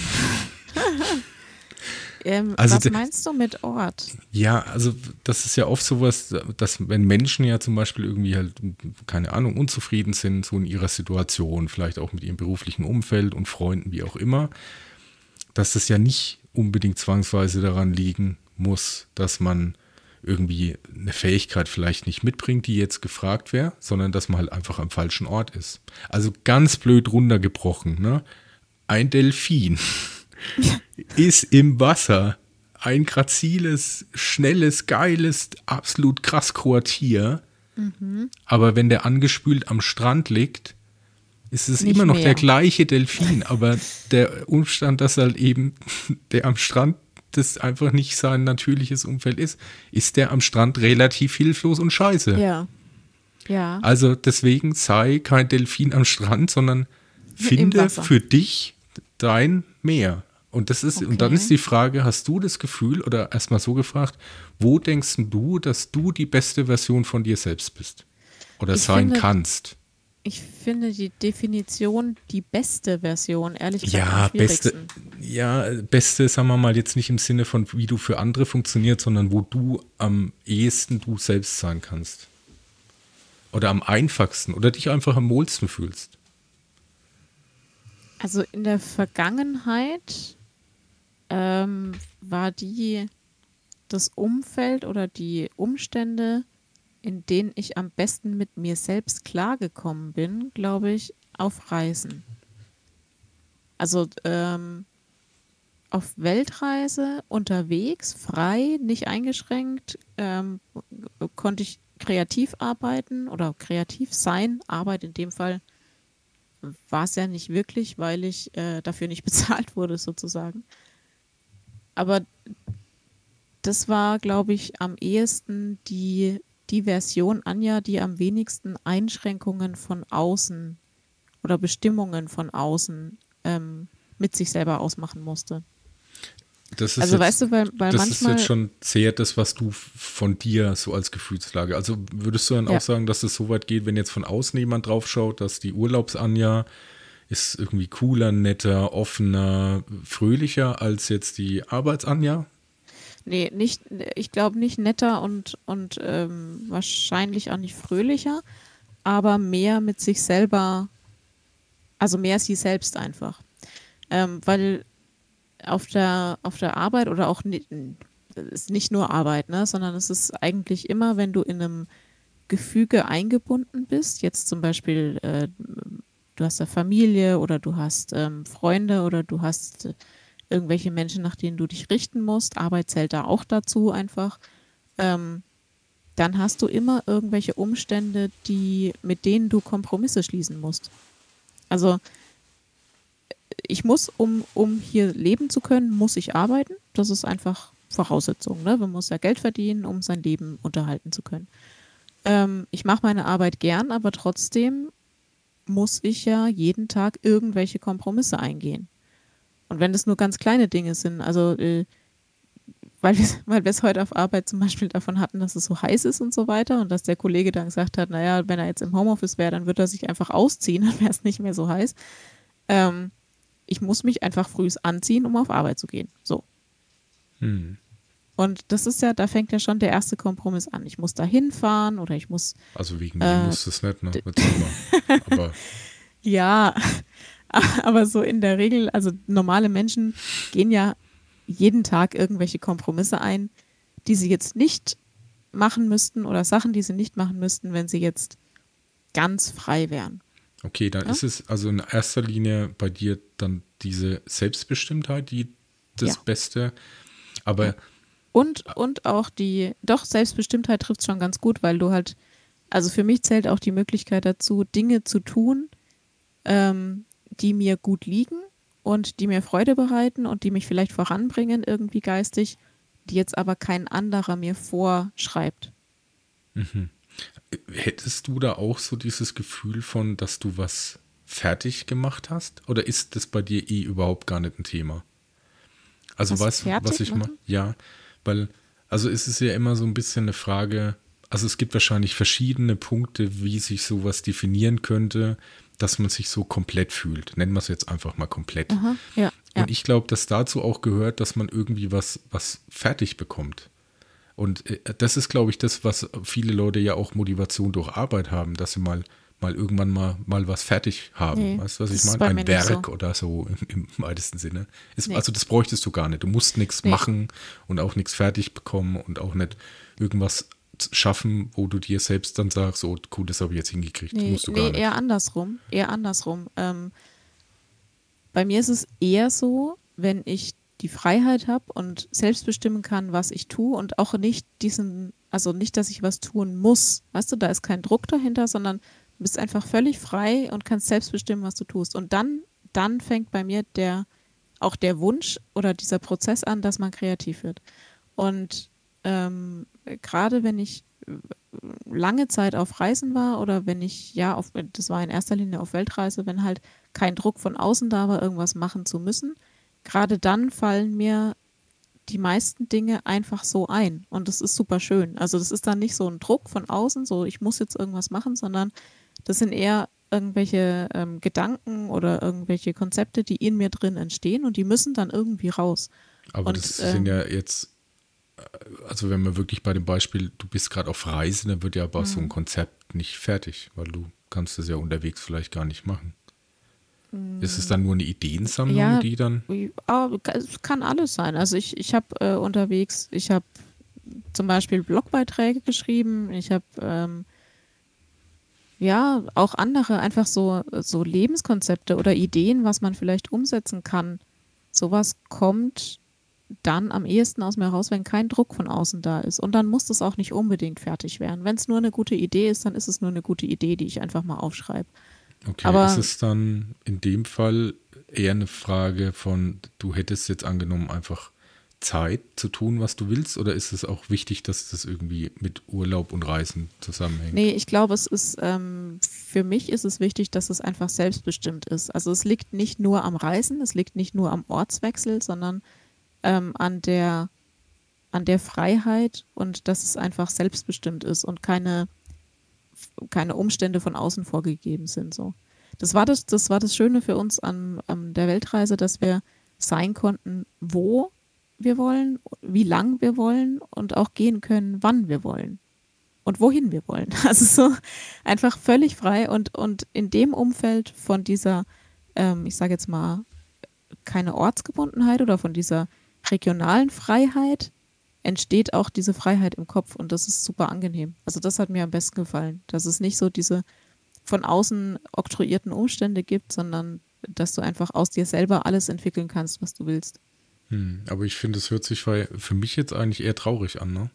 Ähm, Also was meinst du mit Ort? Ja, also das ist ja oft sowas, dass wenn Menschen ja zum Beispiel irgendwie halt, keine Ahnung, unzufrieden sind, so in ihrer Situation, vielleicht auch mit ihrem beruflichen Umfeld und Freunden, wie auch immer, dass das ja nicht unbedingt zwangsweise daran liegen muss, dass man irgendwie eine Fähigkeit vielleicht nicht mitbringt, die jetzt gefragt wäre, sondern dass man halt einfach am falschen Ort ist. Also ganz blöd runtergebrochen, ne? Ein Delfin ist im Wasser ein graziles, schnelles, geiles, absolut krass Tier. Aber wenn der angespült am Strand liegt, ist es Nicht immer noch mehr. der gleiche Delfin. Aber der Umstand, dass halt eben der am Strand das einfach nicht sein natürliches Umfeld ist, ist der am Strand relativ hilflos und scheiße. Ja. Ja. Also deswegen sei kein Delfin am Strand, sondern finde für dich dein Meer. Und das ist, und dann Okay. ist die Frage, hast du das Gefühl, oder erstmal so gefragt, wo denkst du, dass du die beste Version von dir selbst bist? Oder Ich sein finde- kannst? Ich finde die Definition die beste Version, ehrlich gesagt. Ja, beste, ja, beste, sagen wir mal, jetzt nicht im Sinne von, wie du für andere funktionierst, sondern wo du am ehesten du selbst sein kannst. Oder am einfachsten oder dich einfach am wohlsten fühlst. Also in der Vergangenheit ähm, war die das Umfeld oder die Umstände, in denen ich am besten mit mir selbst klargekommen bin, glaube ich, auf Reisen. Also ähm, auf Weltreise, unterwegs, frei, nicht eingeschränkt, ähm, konnte ich kreativ arbeiten oder kreativ sein. Arbeit in dem Fall war es ja nicht wirklich, weil ich äh, dafür nicht bezahlt wurde, sozusagen. Aber das war, glaube ich, am ehesten die die Version Anja, die am wenigsten Einschränkungen von außen oder Bestimmungen von außen ähm, mit sich selber ausmachen musste. also jetzt, weißt du, weil, weil das manchmal, ist jetzt schon sehr das, was du von dir so als Gefühlslage. Also würdest du dann Ja. auch sagen, dass es so weit geht, wenn jetzt von außen jemand drauf schaut, dass die Urlaubsanja ist irgendwie cooler, netter, offener, fröhlicher als jetzt die Arbeitsanja? nee, nicht, ich glaube nicht netter und, und ähm, wahrscheinlich auch nicht fröhlicher, aber mehr mit sich selber, also mehr sie selbst einfach. Ähm, weil auf der, auf der Arbeit oder auch nicht, ist nicht nur Arbeit, ne, sondern es ist eigentlich immer, wenn du in einem Gefüge eingebunden bist, jetzt zum Beispiel, äh, du hast eine Familie oder du hast ähm, Freunde oder du hast äh, irgendwelche Menschen, nach denen du dich richten musst, Arbeit zählt da auch dazu einfach, ähm, dann hast du immer irgendwelche Umstände, die, mit denen du Kompromisse schließen musst. Also ich muss, um, um hier leben zu können, muss ich arbeiten. Das ist einfach Voraussetzung. Ne? Man muss ja Geld verdienen, um sein Leben unterhalten zu können. Ähm, ich mache meine Arbeit gern, aber trotzdem muss ich ja jeden Tag irgendwelche Kompromisse eingehen. Und wenn das nur ganz kleine Dinge sind, also äh, weil wir es heute auf Arbeit zum Beispiel davon hatten, dass es so heiß ist und so weiter und dass der Kollege dann gesagt hat, naja, wenn er jetzt im Homeoffice wäre, dann würde er sich einfach ausziehen, dann wäre es nicht mehr so heiß. Ähm, ich muss mich einfach früh anziehen, um auf Arbeit zu gehen. So. Hm. Und das ist ja, da fängt ja schon der erste Kompromiss an. Ich muss da hinfahren oder ich muss, Also wegen Äh, mir muss es nicht, ne? Aber ja, aber so in der Regel, also normale Menschen gehen ja jeden Tag irgendwelche Kompromisse ein, die sie jetzt nicht machen müssten oder Sachen, die sie nicht machen müssten, wenn sie jetzt ganz frei wären. okay, dann Ja? ist es also in erster Linie bei dir dann diese Selbstbestimmtheit, die das Ja. Beste. Aber Und, und auch die, doch, Selbstbestimmtheit trifft schon ganz gut, weil du halt, also für mich zählt auch die Möglichkeit dazu, Dinge zu tun, ähm, die mir gut liegen und die mir Freude bereiten und die mich vielleicht voranbringen, irgendwie geistig, die jetzt aber kein anderer mir vorschreibt. hättest du da auch so dieses Gefühl von, dass du was fertig gemacht hast? Oder ist das bei dir eh überhaupt gar nicht ein Thema? Also Was weißt du, was ich meine? Ja, weil, also es ist ja immer so ein bisschen eine Frage, also es gibt wahrscheinlich verschiedene Punkte, wie sich sowas definieren könnte, dass man sich so komplett fühlt. Nennen wir es jetzt einfach mal komplett. Aha, ja, ja. Und ich glaube, dass dazu auch gehört, dass man irgendwie was, was fertig bekommt. Und äh, das ist, glaube ich, das, was viele Leute ja auch Motivation durch Arbeit haben, dass sie mal, mal irgendwann mal, mal was fertig haben. Nee, weißt du, was ich meine? Ein Werk so. oder so im, im weitesten Sinne. Ist, Nee. Also das bräuchtest du gar nicht. Du musst nichts Nee. machen und auch nichts fertig bekommen und auch nicht irgendwas schaffen, wo du dir selbst dann sagst, oh cool, das habe ich jetzt hingekriegt. Nee, musst du gar nicht. eher andersrum. Eher andersrum. Ähm, bei mir ist es eher so, wenn ich die Freiheit habe und selbst bestimmen kann, was ich tue und auch nicht diesen, also nicht, dass ich was tun muss. Weißt du, da ist kein Druck dahinter, sondern bist einfach völlig frei und kannst selbst bestimmen, was du tust. Und dann, dann fängt bei mir der, auch der Wunsch oder dieser Prozess an, dass man kreativ wird. Und ähm, gerade wenn ich lange Zeit auf Reisen war oder wenn ich, ja, auf, das war in erster Linie auf Weltreise, wenn halt kein Druck von außen da war, irgendwas machen zu müssen, gerade dann fallen mir die meisten Dinge einfach so ein. Und das ist super schön. Also das ist dann nicht so ein Druck von außen, so ich muss jetzt irgendwas machen, sondern das sind eher irgendwelche ähm, Gedanken oder irgendwelche Konzepte, die in mir drin entstehen und die müssen dann irgendwie raus. Aber und, das sind ja jetzt, äh, also wenn man wirklich bei dem Beispiel, du bist gerade auf Reise, dann wird ja aber so ein Konzept nicht fertig, weil du kannst es ja unterwegs vielleicht gar nicht machen. Ist es dann nur eine Ideensammlung, Ja, die dann? Es kann alles sein. Also ich, ich habe äh, unterwegs, ich habe zum Beispiel Blogbeiträge geschrieben, ich habe ähm, ja auch andere, einfach so, so Lebenskonzepte oder Ideen, was man vielleicht umsetzen kann. Sowas kommt dann am ehesten aus mir raus, wenn kein Druck von außen da ist. Und dann muss das auch nicht unbedingt fertig werden. Wenn es nur eine gute Idee ist, dann ist es nur eine gute Idee, die ich einfach mal aufschreibe. Okay, Aber- ist es dann in dem Fall eher eine Frage von, du hättest jetzt angenommen, einfach Zeit zu tun, was du willst, oder ist es auch wichtig, dass das irgendwie mit Urlaub und Reisen zusammenhängt? Nee, ich glaube, es ist, ähm, für mich ist es wichtig, dass es einfach selbstbestimmt ist. Also es liegt nicht nur am Reisen, es liegt nicht nur am Ortswechsel, sondern ähm, an der, an der Freiheit und dass es einfach selbstbestimmt ist und keine, keine Umstände von außen vorgegeben sind. So. Das war das, das war das Schöne für uns an, an der Weltreise, dass wir sein konnten, wo wir wollen, wie lang wir wollen und auch gehen können, wann wir wollen und wohin wir wollen. Also so einfach völlig frei und, und in dem Umfeld von dieser, ähm, ich sage jetzt mal, keine Ortsgebundenheit oder von dieser regionalen Freiheit entsteht auch diese Freiheit im Kopf und das ist super angenehm. Also das hat mir am besten gefallen, dass es nicht so diese von außen oktroyierten Umstände gibt, sondern dass du einfach aus dir selber alles entwickeln kannst, was du willst. Hm, aber ich finde, es hört sich für für mich jetzt eigentlich eher traurig an, ne?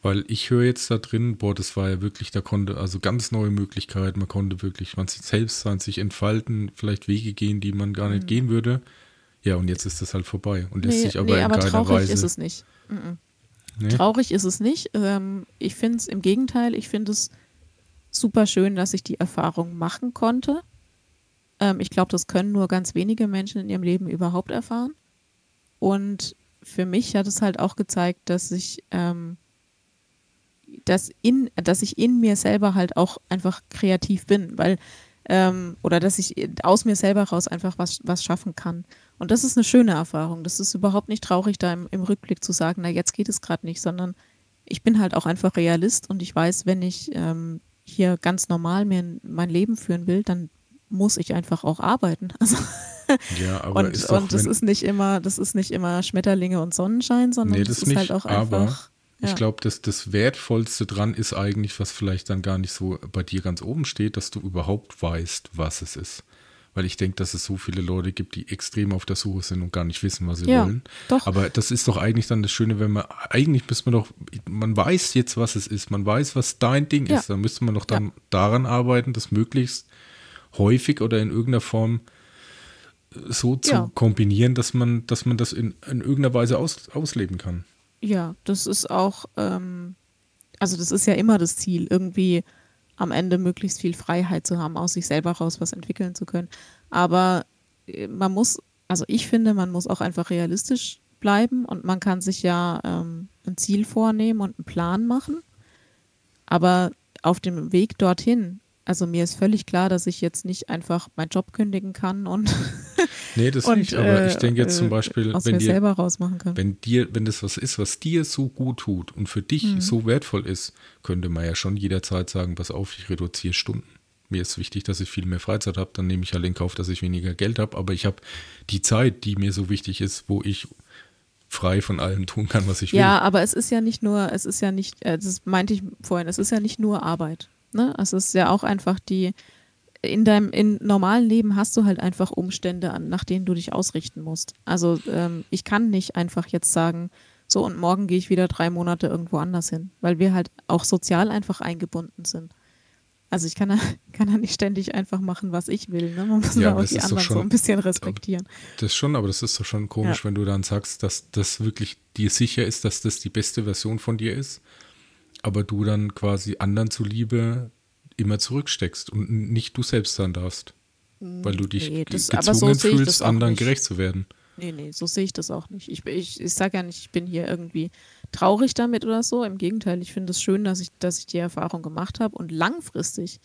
Weil ich höre jetzt da drin, boah, das war ja wirklich, da konnte also ganz neue Möglichkeiten, man konnte wirklich man sich selbst sein, sich entfalten, vielleicht Wege gehen, die man gar nicht gehen würde. Ja, und jetzt ist das halt vorbei und lässt sich aber Mhm. nee, in aber keiner traurig Weise. ist es nicht. Mhm. Nee? Traurig ist es nicht. Ähm, ich finde es im Gegenteil, ich finde es super schön, dass ich die Erfahrung machen konnte. Ähm, ich glaube, das können nur ganz wenige Menschen in ihrem Leben überhaupt erfahren. Und für mich hat es halt auch gezeigt, dass ich, ähm, dass, in, dass ich in mir selber halt auch einfach kreativ bin, weil ähm, oder dass ich aus mir selber raus einfach was, was schaffen kann. Und das ist eine schöne Erfahrung. Das ist überhaupt nicht traurig, da im, im Rückblick zu sagen, na jetzt geht es gerade nicht, sondern ich bin halt auch einfach Realist und ich weiß, wenn ich ähm, hier ganz normal mir mein Leben führen will, dann muss ich einfach auch arbeiten. Also, Ja, aber und ist doch, und das ist nicht immer, das ist nicht immer Schmetterlinge und Sonnenschein, sondern Nee, das, das ist nicht, halt auch aber einfach. Ich ja. glaube, dass das Wertvollste dran ist eigentlich, was vielleicht dann gar nicht so bei dir ganz oben steht, dass du überhaupt weißt, was es ist. Weil ich denke, dass es so viele Leute gibt, die extrem auf der Suche sind und gar nicht wissen, was sie Ja, wollen. doch. Aber das ist doch eigentlich dann das Schöne, wenn man, eigentlich müsste man doch, man weiß jetzt, was es ist, man weiß, was dein Ding Ja. ist. Dann müsste man doch dann daran arbeiten, das möglichst häufig oder in irgendeiner Form äh, so zu Ja. kombinieren, dass man, dass man das in, in irgendeiner Weise aus, ausleben kann. Ja, das ist auch, ähm, also das ist ja immer das Ziel, irgendwie am Ende möglichst viel Freiheit zu haben, aus sich selber raus was entwickeln zu können. Aber äh, man muss, also ich finde, man muss auch einfach realistisch bleiben und man kann sich ja ähm, ein Ziel vornehmen und einen Plan machen. Aber auf dem Weg dorthin, also mir ist völlig klar, dass ich jetzt nicht einfach meinen Job kündigen kann und, Nee, das und nicht, aber ich äh, denke jetzt zum äh, Beispiel, wenn dir, selber rausmachen kann. wenn dir, wenn das was ist, was dir so gut tut und für dich Mhm. so wertvoll ist, könnte man ja schon jederzeit sagen, pass auf, ich reduziere Stunden. Mir ist wichtig, dass ich viel mehr Freizeit habe, dann nehme ich halt in Kauf, dass ich weniger Geld habe, aber ich habe die Zeit, die mir so wichtig ist, wo ich frei von allem tun kann, was ich will. Ja, aber es ist ja nicht nur, es ist ja nicht, äh, das meinte ich vorhin, es ist ja nicht nur Arbeit. Ne? Es ist ja auch einfach die, in deinem in normalen Leben hast du halt einfach Umstände, an, nach denen du dich ausrichten musst. Also ähm, ich kann nicht einfach jetzt sagen, so und morgen gehe ich wieder drei Monate irgendwo anders hin, weil wir halt auch sozial einfach eingebunden sind. Also ich kann da, kann da nicht ständig einfach machen, was ich will. Ne? Man muss Ja, aber auch die anderen so schon- ein bisschen respektieren. Das schon, aber das ist doch schon komisch, Ja. wenn du dann sagst, dass das wirklich dir sicher ist, dass das die beste Version von dir ist, aber du dann quasi anderen zuliebe immer zurücksteckst und nicht du selbst sein darfst. Weil du dich Nee, das- so gezwungen das fühlst, anderen nicht. gerecht zu werden. Nee, nee, so sehe ich das auch nicht. Ich, ich, ich sage ja nicht, ich bin hier irgendwie traurig damit oder so. Im Gegenteil, ich finde es schön, dass ich, dass ich die Erfahrung gemacht habe. Und langfristig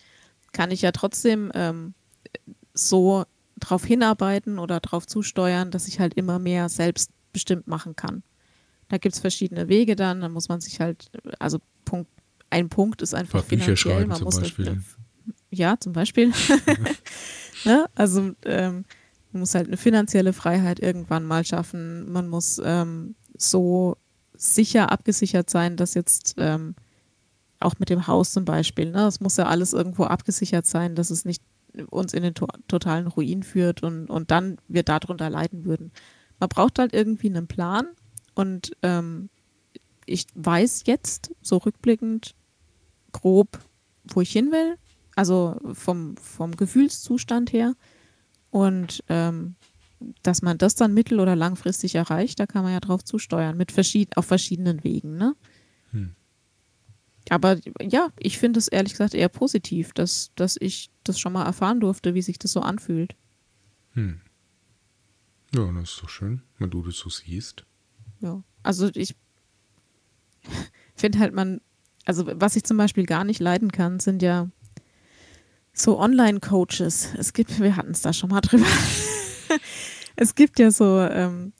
kann ich ja trotzdem ähm, so darauf hinarbeiten oder darauf zusteuern, dass ich halt immer mehr selbstbestimmt machen kann. Da gibt es verschiedene Wege dann, dann muss man sich halt, also Punkt, ein Punkt ist einfach Ein Bücher finanziell, schreiben man zum muss Beispiel. Eine, ja, zum Beispiel. ne? Also ähm, man muss halt eine finanzielle Freiheit irgendwann mal schaffen. Man muss ähm, so sicher abgesichert sein, dass jetzt ähm, auch mit dem Haus zum Beispiel, ne, es muss ja alles irgendwo abgesichert sein, dass es nicht uns in den to totalen Ruin führt und, und dann wir darunter leiden würden. Man braucht halt irgendwie einen Plan und ähm, ich weiß jetzt so rückblickend grob, wo ich hin will, also vom, vom Gefühlszustand her und ähm, dass man das dann mittel- oder langfristig erreicht, da kann man ja drauf zusteuern, mit verschied auf verschiedenen Wegen, ne? Hm. Aber ja, ich finde es ehrlich gesagt eher positiv, dass, dass ich das schon mal erfahren durfte, wie sich das so anfühlt. Hm. Ja, das ist doch schön, wenn du das so siehst. Ja. Also ich finde halt man, also was ich zum Beispiel gar nicht leiden kann, sind ja so Online-Coaches. Es gibt, wir hatten es da schon mal drüber. es gibt ja so, ähm,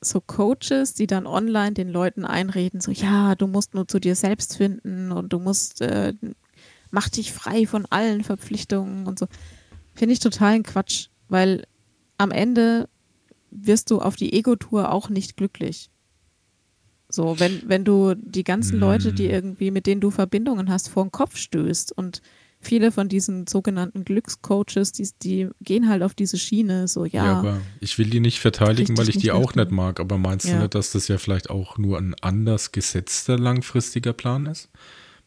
so Coaches, die dann online den Leuten einreden, so ja, du musst nur zu dir selbst finden und du musst, äh, mach dich frei von allen Verpflichtungen und so. Finde ich totalen Quatsch, weil am Ende wirst du auf die Ego-Tour auch nicht glücklich. So, wenn, wenn du die ganzen Leute, die irgendwie, mit denen du Verbindungen hast, vor den Kopf stößt und viele von diesen sogenannten Glückscoaches, die, die gehen halt auf diese Schiene, so ja. Ja, aber ich will die nicht verteidigen, weil ich die auch nicht mag. Aber meinst du Ja. nicht, dass das ja vielleicht auch nur ein anders gesetzter langfristiger Plan ist?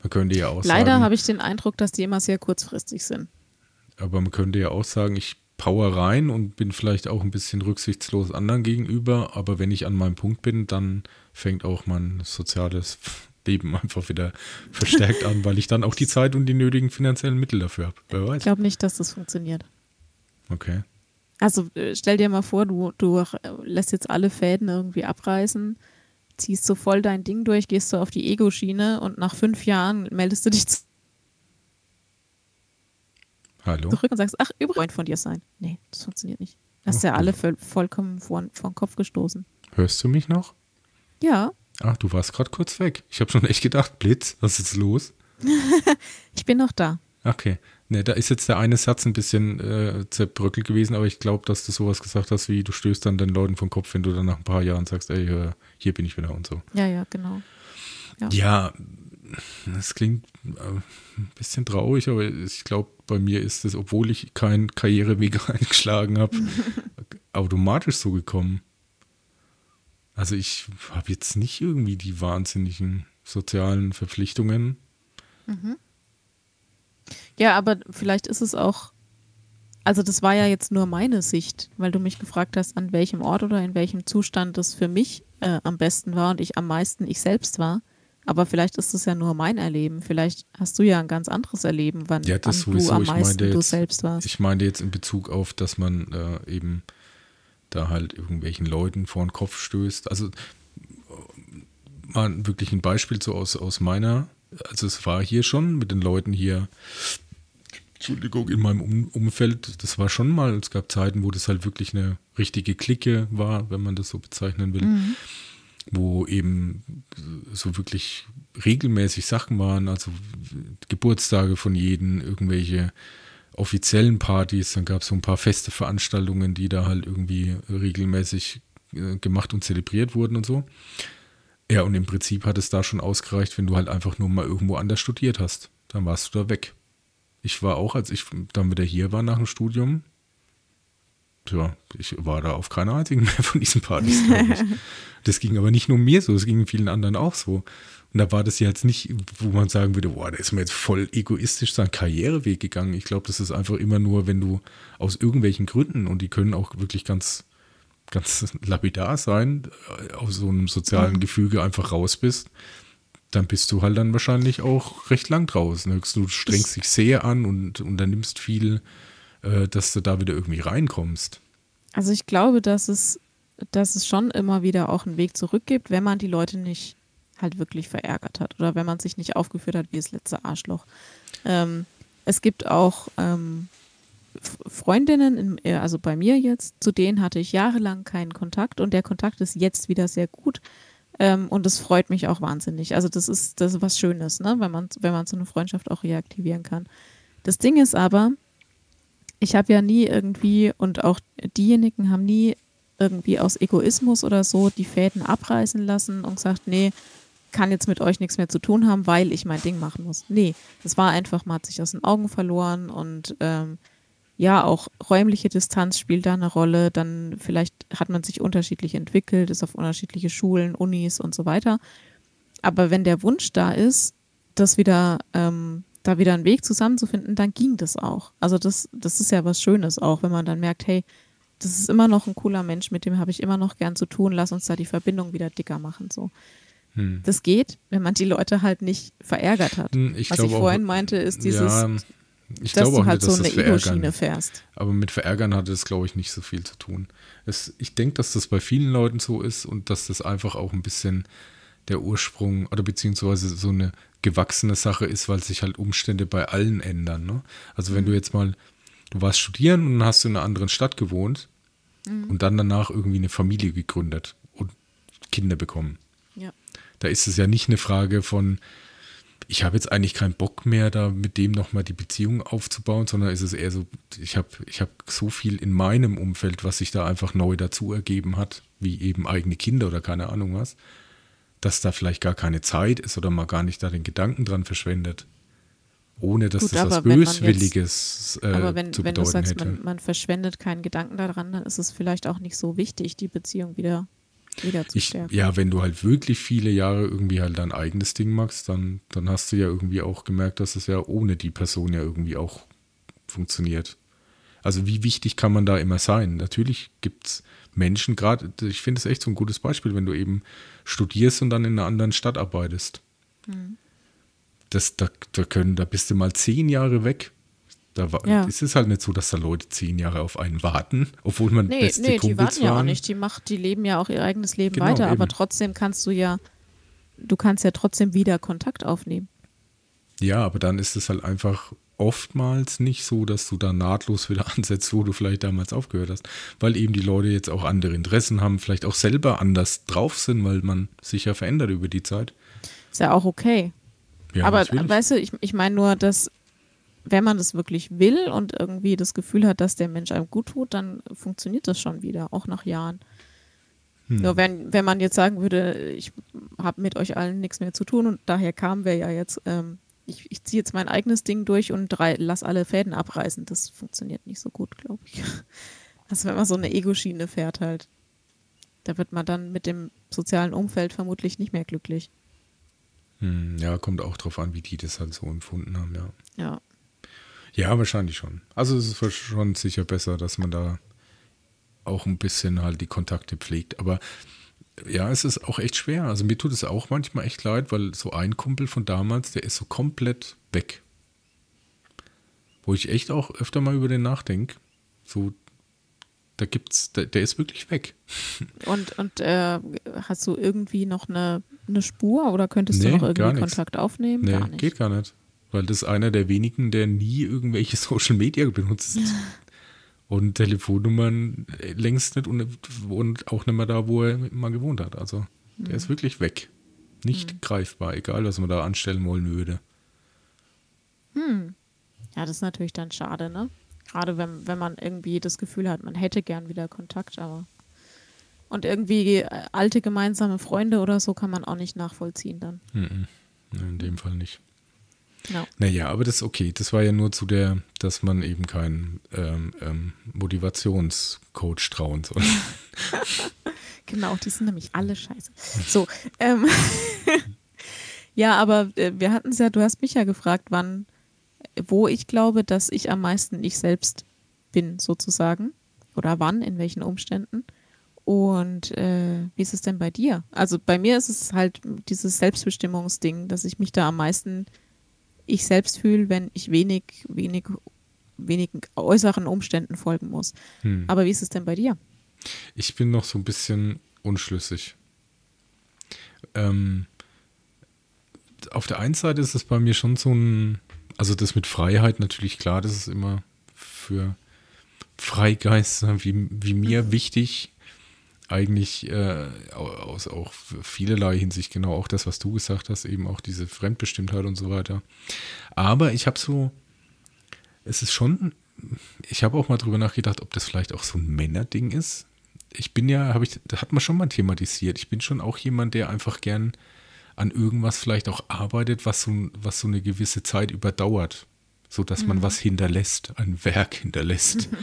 Man könnte ja auch Leider sagen, habe ich den Eindruck, dass die immer sehr kurzfristig sind. aber man könnte ja auch sagen, ich power rein und bin vielleicht auch ein bisschen rücksichtslos anderen gegenüber, aber wenn ich an meinem Punkt bin, dann fängt auch mein soziales Leben einfach wieder verstärkt an, weil ich dann auch die Zeit und die nötigen finanziellen Mittel dafür habe. Wer Ich weiß. glaube nicht, dass das funktioniert. Okay. Also äh, stell dir mal vor, du, du äh, lässt jetzt alle Fäden irgendwie abreißen, ziehst so voll dein Ding durch, gehst so auf die Ego-Schiene und nach fünf Jahren meldest du dich Hallo? zurück und sagst, ach, übrigens von dir sein. Nee, das funktioniert nicht. Hast ja alle voll, vollkommen vor, vor den Kopf gestoßen. Hörst du mich noch? Ja, Ach, du warst gerade kurz weg. Ich habe schon echt gedacht, Blitz, was ist los? ich bin noch da. Okay. Ne, da ist jetzt der eine Satz ein bisschen äh, zerbröckelt gewesen, aber ich glaube, dass du sowas gesagt hast, wie du stößt dann den Leuten vom Kopf, wenn du dann nach ein paar Jahren sagst, ey, äh, hier bin ich wieder und so. Ja, ja, genau. Ja. Ja, das klingt äh, ein bisschen traurig, aber ich glaube, bei mir ist es, obwohl ich keinen Karriereweg eingeschlagen habe, automatisch so gekommen. Also ich habe jetzt nicht irgendwie die wahnsinnigen sozialen Verpflichtungen. Ja, aber vielleicht ist es auch, also das war ja jetzt nur meine Sicht, weil du mich gefragt hast, an welchem Ort oder in welchem Zustand das für mich äh, am besten war und ich am meisten ich selbst war. Aber vielleicht ist es ja nur mein Erleben. Vielleicht hast du ja ein ganz anderes Erleben, wann Ja, wann du am meisten meinte du jetzt- selbst warst. Ich meine jetzt in Bezug auf, dass man äh, eben da halt irgendwelchen Leuten vor den Kopf stößt. Also mal wirklich ein Beispiel so aus, aus meiner, also es war hier schon mit den Leuten hier, Entschuldigung, in meinem um Umfeld, das war schon mal, es gab Zeiten, wo das halt wirklich eine richtige Clique war, wenn man das so bezeichnen will, wo eben so wirklich regelmäßig Sachen waren, also Geburtstage von jedem, irgendwelche offiziellen Partys, dann gab es so ein paar feste Veranstaltungen, die da halt irgendwie regelmäßig äh, gemacht und zelebriert wurden und so. Ja, und im Prinzip hat es da schon ausgereicht, wenn du halt einfach nur mal irgendwo anders studiert hast. Dann warst du da weg. Ich war auch, als ich dann wieder hier war nach dem Studium, tja, ich war da auf keiner einzigen mehr von diesen Partys, ich. Das ging aber nicht nur mir so, es ging vielen anderen auch so. Und da war das ja jetzt nicht, wo man sagen würde, boah, da ist mir jetzt voll egoistisch seinen Karriereweg gegangen. Ich glaube, das ist einfach immer nur, wenn du aus irgendwelchen Gründen, und die können auch wirklich ganz, ganz lapidar sein, äh, aus so einem sozialen Gefüge einfach raus bist, dann bist du halt dann wahrscheinlich auch recht lang draußen. Du strengst dich sehr an und unternimmst viel, äh, dass du da wieder irgendwie reinkommst. Also ich glaube, dass es, dass es schon immer wieder auch einen Weg zurück gibt, wenn man die Leute nicht halt wirklich verärgert hat oder wenn man sich nicht aufgeführt hat wie das letzte Arschloch. Ähm, es gibt auch ähm, Freundinnen, in, äh, also bei mir jetzt, zu denen hatte ich jahrelang keinen Kontakt und der Kontakt ist jetzt wieder sehr gut. Ähm, und das freut mich auch wahnsinnig. Also das ist, das ist was Schönes, ne? wenn, man, wenn man so eine Freundschaft auch reaktivieren kann. Das Ding ist aber, ich habe ja nie irgendwie und auch diejenigen haben nie irgendwie aus Egoismus oder so die Fäden abreißen lassen und gesagt, nee, kann jetzt mit euch nichts mehr zu tun haben, weil ich mein Ding machen muss. Nee, das war einfach, man hat sich aus den Augen verloren und ähm, ja, auch räumliche Distanz spielt da eine Rolle. Dann vielleicht hat man sich unterschiedlich entwickelt, ist auf unterschiedliche Schulen, Unis und so weiter. Aber wenn der Wunsch da ist, das wieder, ähm, da wieder einen Weg zusammenzufinden, dann ging das auch. Also das, das ist ja was Schönes auch, wenn man dann merkt, hey, das ist immer noch ein cooler Mensch, mit dem habe ich immer noch gern zu tun, lass uns da die Verbindung wieder dicker machen. So. Hm. Das geht, wenn man die Leute halt nicht verärgert hat. Hm, ich Was ich vorhin auch, meinte, ist dieses, ja, dass du halt nicht, so eine Ego-Schiene fährst. Aber mit Verärgern hat es, glaube ich, nicht so viel zu tun. Es, ich denke, dass das bei vielen Leuten so ist und dass das einfach auch ein bisschen der Ursprung oder beziehungsweise so eine gewachsene Sache ist, weil sich halt Umstände bei allen ändern. Ne? Also wenn du jetzt mal, du warst studieren und dann hast du in einer anderen Stadt gewohnt und dann danach irgendwie eine Familie gegründet und Kinder bekommen. Ja. Da ist es ja nicht eine Frage von, ich habe jetzt eigentlich keinen Bock mehr, da mit dem nochmal die Beziehung aufzubauen, sondern ist es eher so, ich habe ich hab so viel in meinem Umfeld, was sich da einfach neu dazu ergeben hat, wie eben eigene Kinder oder keine Ahnung was, dass da vielleicht gar keine Zeit ist oder man gar nicht da den Gedanken dran verschwendet. Ohne dass Gut, das was wenn man jetzt- Böswilliges äh, Aber wenn, zu wenn du bedeuten sagst, hätte. man, man verschwendet keinen Gedanken daran, dann ist es vielleicht auch nicht so wichtig, die Beziehung wieder, wieder zu Ich, stärken. ja, wenn du halt wirklich viele Jahre irgendwie halt dein eigenes Ding machst, dann, dann hast du ja irgendwie auch gemerkt, dass es ja ohne die Person ja irgendwie auch funktioniert. Also wie wichtig kann man da immer sein? Natürlich gibt es Menschen, gerade, ich finde es echt so ein gutes Beispiel, wenn du eben studierst und dann in einer anderen Stadt arbeitest. Hm. Das, da, da können, da bist du mal zehn Jahre weg. Da wa- Ja. ist es halt nicht so, dass da Leute zehn Jahre auf einen warten, obwohl man Nee, beste nee, die Kumpels warten ja auch waren. nicht. Die, macht, die leben ja auch ihr eigenes Leben Genau, weiter, aber eben. trotzdem kannst du ja, du kannst ja trotzdem wieder Kontakt aufnehmen. Ja, aber dann ist es halt einfach oftmals nicht so, dass du da nahtlos wieder ansetzt, wo du vielleicht damals aufgehört hast, weil eben die Leute jetzt auch andere Interessen haben, vielleicht auch selber anders drauf sind, weil man sich ja verändert über die Zeit. Ist ja auch okay. Ja, aber natürlich. weißt du, ich, ich meine nur, dass wenn man das wirklich will und irgendwie das Gefühl hat, dass der Mensch einem gut tut, dann funktioniert das schon wieder, auch nach Jahren. Hm. Nur wenn, wenn man jetzt sagen würde, ich habe mit euch allen nichts mehr zu tun und daher kamen wir ja jetzt, ähm, ich, ich ziehe jetzt mein eigenes Ding durch und drei, lass alle Fäden abreißen, das funktioniert nicht so gut, glaube ich. Also wenn man so eine Ego-Schiene fährt halt, da wird man dann mit dem sozialen Umfeld vermutlich nicht mehr glücklich. Hm, ja, kommt auch drauf an, wie die das halt so empfunden haben, ja. Ja. Ja, wahrscheinlich schon. Also es ist schon sicher besser, dass man da auch ein bisschen halt die Kontakte pflegt. Aber ja, es ist auch echt schwer. Also mir tut es auch manchmal echt leid, weil so ein Kumpel von damals, der ist so komplett weg. Wo ich echt auch öfter mal über den nachdenke. So, da gibt's, der, der ist wirklich weg. Und, und äh, hast du irgendwie noch eine, eine Spur oder könntest du Nee, noch gar irgendwie. Kontakt aufnehmen? Nee, Gar nicht. geht gar nicht. Weil das ist einer der wenigen, der nie irgendwelche Social Media benutzt. Und Telefonnummern äh, längst nicht und, und auch nicht mehr da, wo er mal gewohnt hat. Also der ist wirklich weg. Nicht greifbar, egal was man da anstellen wollen würde. Ja, das ist natürlich dann schade, ne? Gerade wenn, wenn man irgendwie das Gefühl hat, man hätte gern wieder Kontakt, aber. Und irgendwie äh, alte gemeinsame Freunde oder so kann man auch nicht nachvollziehen dann. Mhm. In dem Fall nicht. Ja. Naja, aber das ist okay. Das war ja nur zu der, dass man eben keinen ähm, ähm, Motivationscoach trauen soll. Genau, die sind nämlich alle scheiße. So, ähm, ja, aber äh, wir hatten es ja, du hast mich ja gefragt, wann, wo ich glaube, dass ich am meisten ich selbst bin, sozusagen. Oder wann, in welchen Umständen. Und äh, wie ist es denn bei dir? Also bei mir ist es halt dieses Selbstbestimmungsding, dass ich mich da am meisten ich selbst fühle, wenn ich wenig, wenig, wenigen äußeren Umständen folgen muss. Hm. Aber wie ist es denn bei dir? Ich bin noch so ein bisschen unschlüssig. Ähm, auf der einen Seite ist es bei mir schon so ein, Also das mit Freiheit natürlich klar, das ist immer für Freigeister wie, wie mir mhm. wichtig. Eigentlich äh, aus auch vielerlei Hinsicht genau auch das, was du gesagt hast, eben auch diese Fremdbestimmtheit und so weiter. Aber ich habe so, es ist schon, ich habe auch mal drüber nachgedacht, ob das vielleicht auch so ein Männerding ist. Ich bin ja, habe ich, das hat man schon mal thematisiert. Ich bin schon auch jemand, der einfach gern an irgendwas vielleicht auch arbeitet, was so, was so eine gewisse Zeit überdauert, sodass mhm. man was hinterlässt, ein Werk hinterlässt.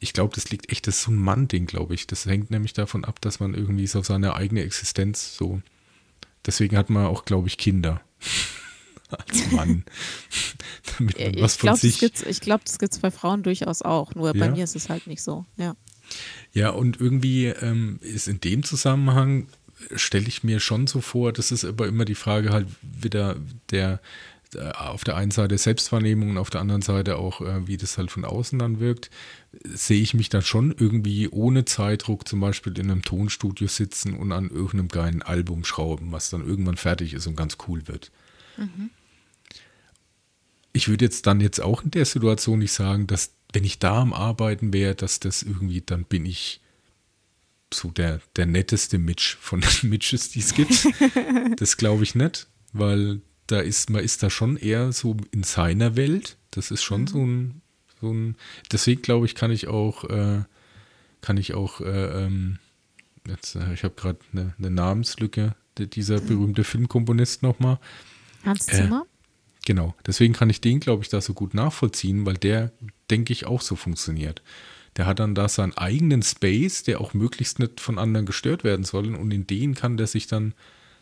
ich glaube, das liegt echt, das ist so ein Mann-Ding, glaube ich. Das hängt nämlich davon ab, dass man irgendwie so seine eigene Existenz so. Deswegen hat man auch, glaube ich, Kinder. Als Mann. Damit man ich was von glaub, sich. ich glaube, das gibt es bei Frauen durchaus auch. Nur ja? bei mir ist es halt nicht so. Ja. Ja, und irgendwie ähm, ist in dem Zusammenhang, stelle ich mir schon so vor, das ist aber immer die Frage halt wieder der, auf der einen Seite Selbstwahrnehmung und auf der anderen Seite auch, äh, wie das halt von außen dann wirkt, sehe ich mich dann schon irgendwie ohne Zeitdruck zum Beispiel in einem Tonstudio sitzen und an irgendeinem geilen Album schrauben, was dann irgendwann fertig ist und ganz cool wird. Mhm. Ich würde jetzt dann jetzt auch in der Situation nicht sagen, dass wenn ich da am Arbeiten wäre, dass das irgendwie, dann bin ich so der, der netteste Mitch von den Mitches, die es gibt. das glaube ich nicht, weil da ist, man ist da schon eher so in seiner Welt. Das ist schon mhm. so ein, so ein, deswegen glaube ich, kann ich auch, äh, kann ich auch, äh, ähm, jetzt, äh, ich habe gerade eine, eine, Namenslücke, dieser berühmte Filmkomponist nochmal. Hans äh, Zimmer? genau, deswegen kann ich den, glaube ich, da so gut nachvollziehen, weil der, denke ich, auch so funktioniert. Der hat dann da seinen eigenen Space, der auch möglichst nicht von anderen gestört werden soll. Und in den kann der sich dann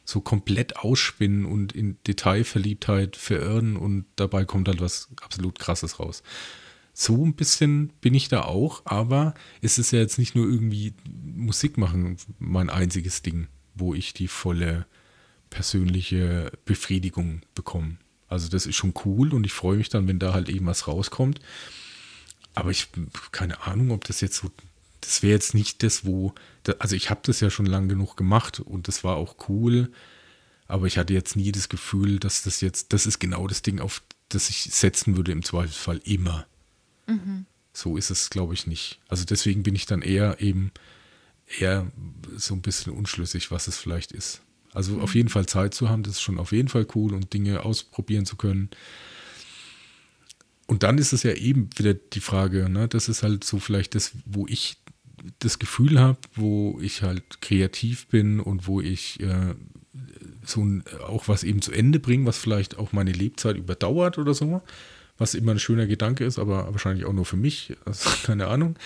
so komplett ausspinnen und in Detailverliebtheit verirren und dabei kommt halt was absolut Krasses raus. So ein bisschen bin ich da auch, aber es ist ja jetzt nicht nur irgendwie Musik machen mein einziges Ding, wo ich die volle persönliche Befriedigung bekomme. Also das ist schon cool und ich freue mich dann, wenn da halt eben was rauskommt. Aber ich keine Ahnung, ob das jetzt so das wäre jetzt nicht das, wo, also ich habe das ja schon lang genug gemacht und das war auch cool, aber ich hatte jetzt nie das Gefühl, dass das jetzt, das ist genau das Ding, auf das ich setzen würde im Zweifelsfall immer. Mhm. So ist es, glaube ich, nicht. Also deswegen bin ich dann eher eben eher so ein bisschen unschlüssig, was es vielleicht ist. Also mhm. auf jeden Fall Zeit zu haben, das ist schon auf jeden Fall cool und Dinge ausprobieren zu können. Und dann ist es ja eben wieder die Frage, ne, das ist halt so vielleicht das, wo ich das Gefühl habe, wo ich halt kreativ bin und wo ich äh, so ein, auch was eben zu Ende bringe, was vielleicht auch meine Lebzeit überdauert oder so, was immer ein schöner Gedanke ist, aber wahrscheinlich auch nur für mich, also keine Ahnung.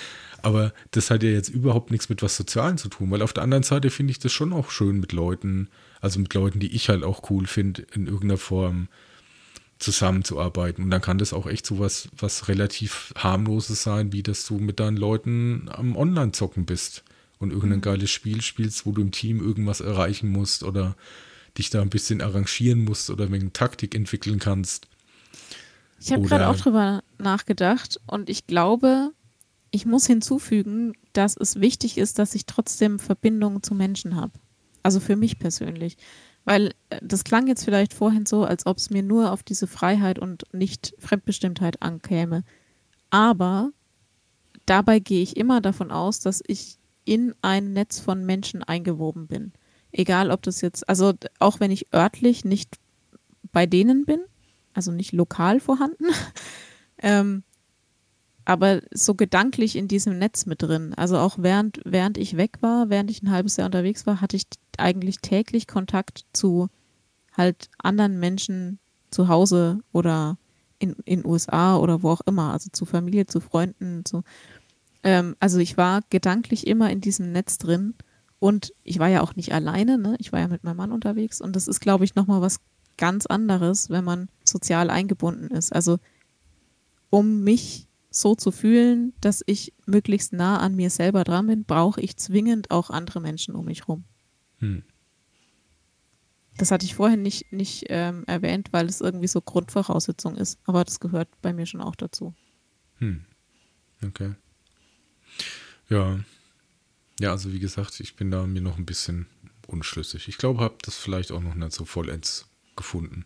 Aber das hat ja jetzt überhaupt nichts mit was Sozialen zu tun, weil auf der anderen Seite finde ich das schon auch schön mit Leuten, also mit Leuten, die ich halt auch cool finde, in irgendeiner Form zusammenzuarbeiten. Und dann kann das auch echt so was, was relativ harmloses sein, wie dass du mit deinen Leuten am Online-Zocken bist und irgendein mhm. geiles Spiel spielst, wo du im Team irgendwas erreichen musst oder dich da ein bisschen arrangieren musst oder wegen Taktik entwickeln kannst. Ich habe gerade auch drüber nachgedacht und ich glaube, ich muss hinzufügen, dass es wichtig ist, dass ich trotzdem Verbindungen zu Menschen habe. Also für mich persönlich. Weil äh, das klang jetzt vielleicht vorhin so, als ob es mir nur auf diese Freiheit und nicht Fremdbestimmtheit ankäme. Aber dabei gehe ich immer davon aus, dass ich in ein Netz von Menschen eingewoben bin. Egal, ob das jetzt, also auch wenn ich örtlich nicht bei denen bin, also nicht lokal vorhanden, ähm, aber so gedanklich in diesem Netz mit drin. Also auch während, während ich weg war, während ich ein halbes Jahr unterwegs war, hatte ich eigentlich täglich Kontakt zu halt anderen Menschen zu Hause oder in in USA oder wo auch immer, also zu Familie, zu Freunden, zu ähm, also ich war gedanklich immer in diesem Netz drin und ich war ja auch nicht alleine, ne? Ich war ja mit meinem Mann unterwegs und das ist, glaube ich, nochmal was ganz anderes, wenn man sozial eingebunden ist. Also um mich so zu fühlen, dass ich möglichst nah an mir selber dran bin, brauche ich zwingend auch andere Menschen um mich rum. Hm. Das hatte ich vorhin nicht, nicht ähm, erwähnt, weil es irgendwie so Grundvoraussetzung ist. Aber das gehört bei mir schon auch dazu. Hm. Okay. Ja. Ja, also wie gesagt, ich bin da mir noch ein bisschen unschlüssig. Ich glaube, habe das vielleicht auch noch nicht so vollends gefunden.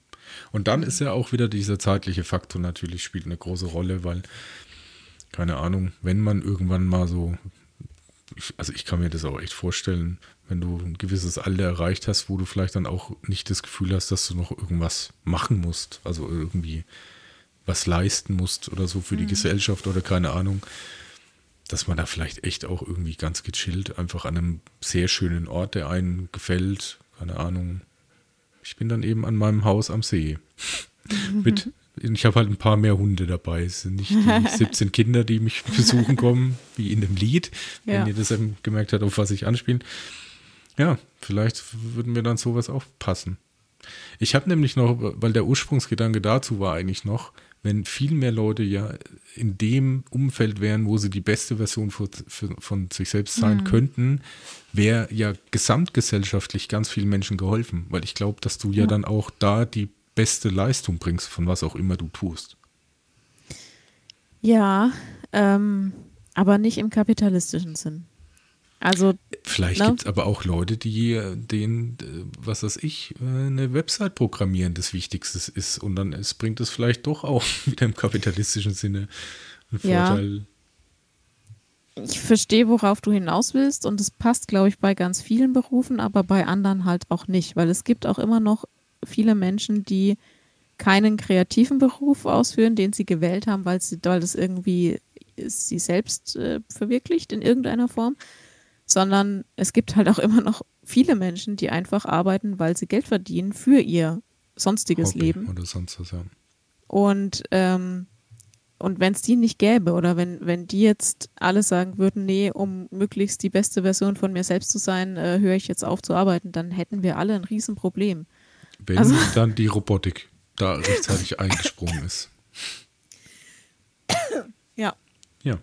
Und dann ist ja auch wieder dieser zeitliche Faktor natürlich spielt eine große Rolle, weil, keine Ahnung, wenn man irgendwann mal so, also ich kann mir das auch echt vorstellen, wenn du ein gewisses Alter erreicht hast, wo du vielleicht dann auch nicht das Gefühl hast, dass du noch irgendwas machen musst, also irgendwie was leisten musst oder so für die mhm. Gesellschaft oder keine Ahnung, dass man da vielleicht echt auch irgendwie ganz gechillt einfach an einem sehr schönen Ort, der einen gefällt, keine Ahnung. Ich bin dann eben an meinem Haus am See. Mit, ich habe halt ein paar mehr Hunde dabei. Es sind nicht die 17 Kinder, die mich besuchen kommen, wie in dem Lied, wenn ja. ihr das eben gemerkt habt, auf was ich anspiele. Ja, vielleicht würden mir dann sowas auch passen. Ich habe nämlich noch, weil der Ursprungsgedanke dazu war eigentlich noch, wenn viel mehr Leute ja in dem Umfeld wären, wo sie die beste Version von, von sich selbst sein mhm. könnten, wäre ja gesamtgesellschaftlich ganz vielen Menschen geholfen, weil ich glaube, dass du ja. ja dann auch da die beste Leistung bringst, von was auch immer du tust. Ja, ähm, aber nicht im kapitalistischen Sinn. Also vielleicht ne? gibt es aber auch Leute, die äh, denen, äh, was weiß ich, äh, eine Website programmieren das Wichtigste ist und dann es bringt es vielleicht doch auch wieder im kapitalistischen Sinne einen Vorteil. Ja. Ich verstehe, worauf du hinaus willst und es passt, glaube ich, bei ganz vielen Berufen, aber bei anderen halt auch nicht, weil es gibt auch immer noch viele Menschen, die keinen kreativen Beruf ausführen, den sie gewählt haben, weil, sie, weil das irgendwie sie selbst äh, verwirklicht in irgendeiner Form sondern es gibt halt auch immer noch viele Menschen, die einfach arbeiten, weil sie Geld verdienen für ihr sonstiges Hobby Leben. Oder sonst was, ja. Und, ähm, und wenn es die nicht gäbe oder wenn, wenn die jetzt alle sagen würden, nee, um möglichst die beste Version von mir selbst zu sein, äh, höre ich jetzt auf zu arbeiten, dann hätten wir alle ein Riesenproblem. Wenn also, dann die Robotik da rechtzeitig eingesprungen ist. Ja. Ja.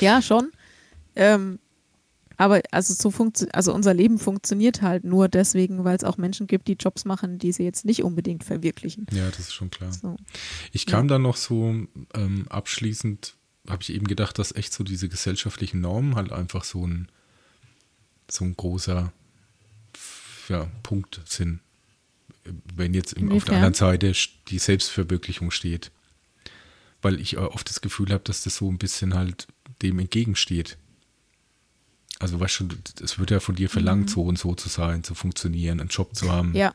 Ja, schon. Ähm, aber also so funktioniert, also unser Leben funktioniert halt nur deswegen, weil es auch Menschen gibt, die Jobs machen, die sie jetzt nicht unbedingt verwirklichen. Ja, das ist schon klar. So. Ich kam ja. dann noch so ähm, abschließend, habe ich eben gedacht, dass echt so diese gesellschaftlichen Normen halt einfach so ein, so ein großer ja, Punkt sind. Wenn jetzt im, auf der anderen Seite die Selbstverwirklichung steht. Weil ich oft das Gefühl habe, dass das so ein bisschen halt dem entgegensteht. Also weißt schon, es wird ja von dir verlangt, mhm. so und so zu sein, zu funktionieren, einen Job zu haben. Ja.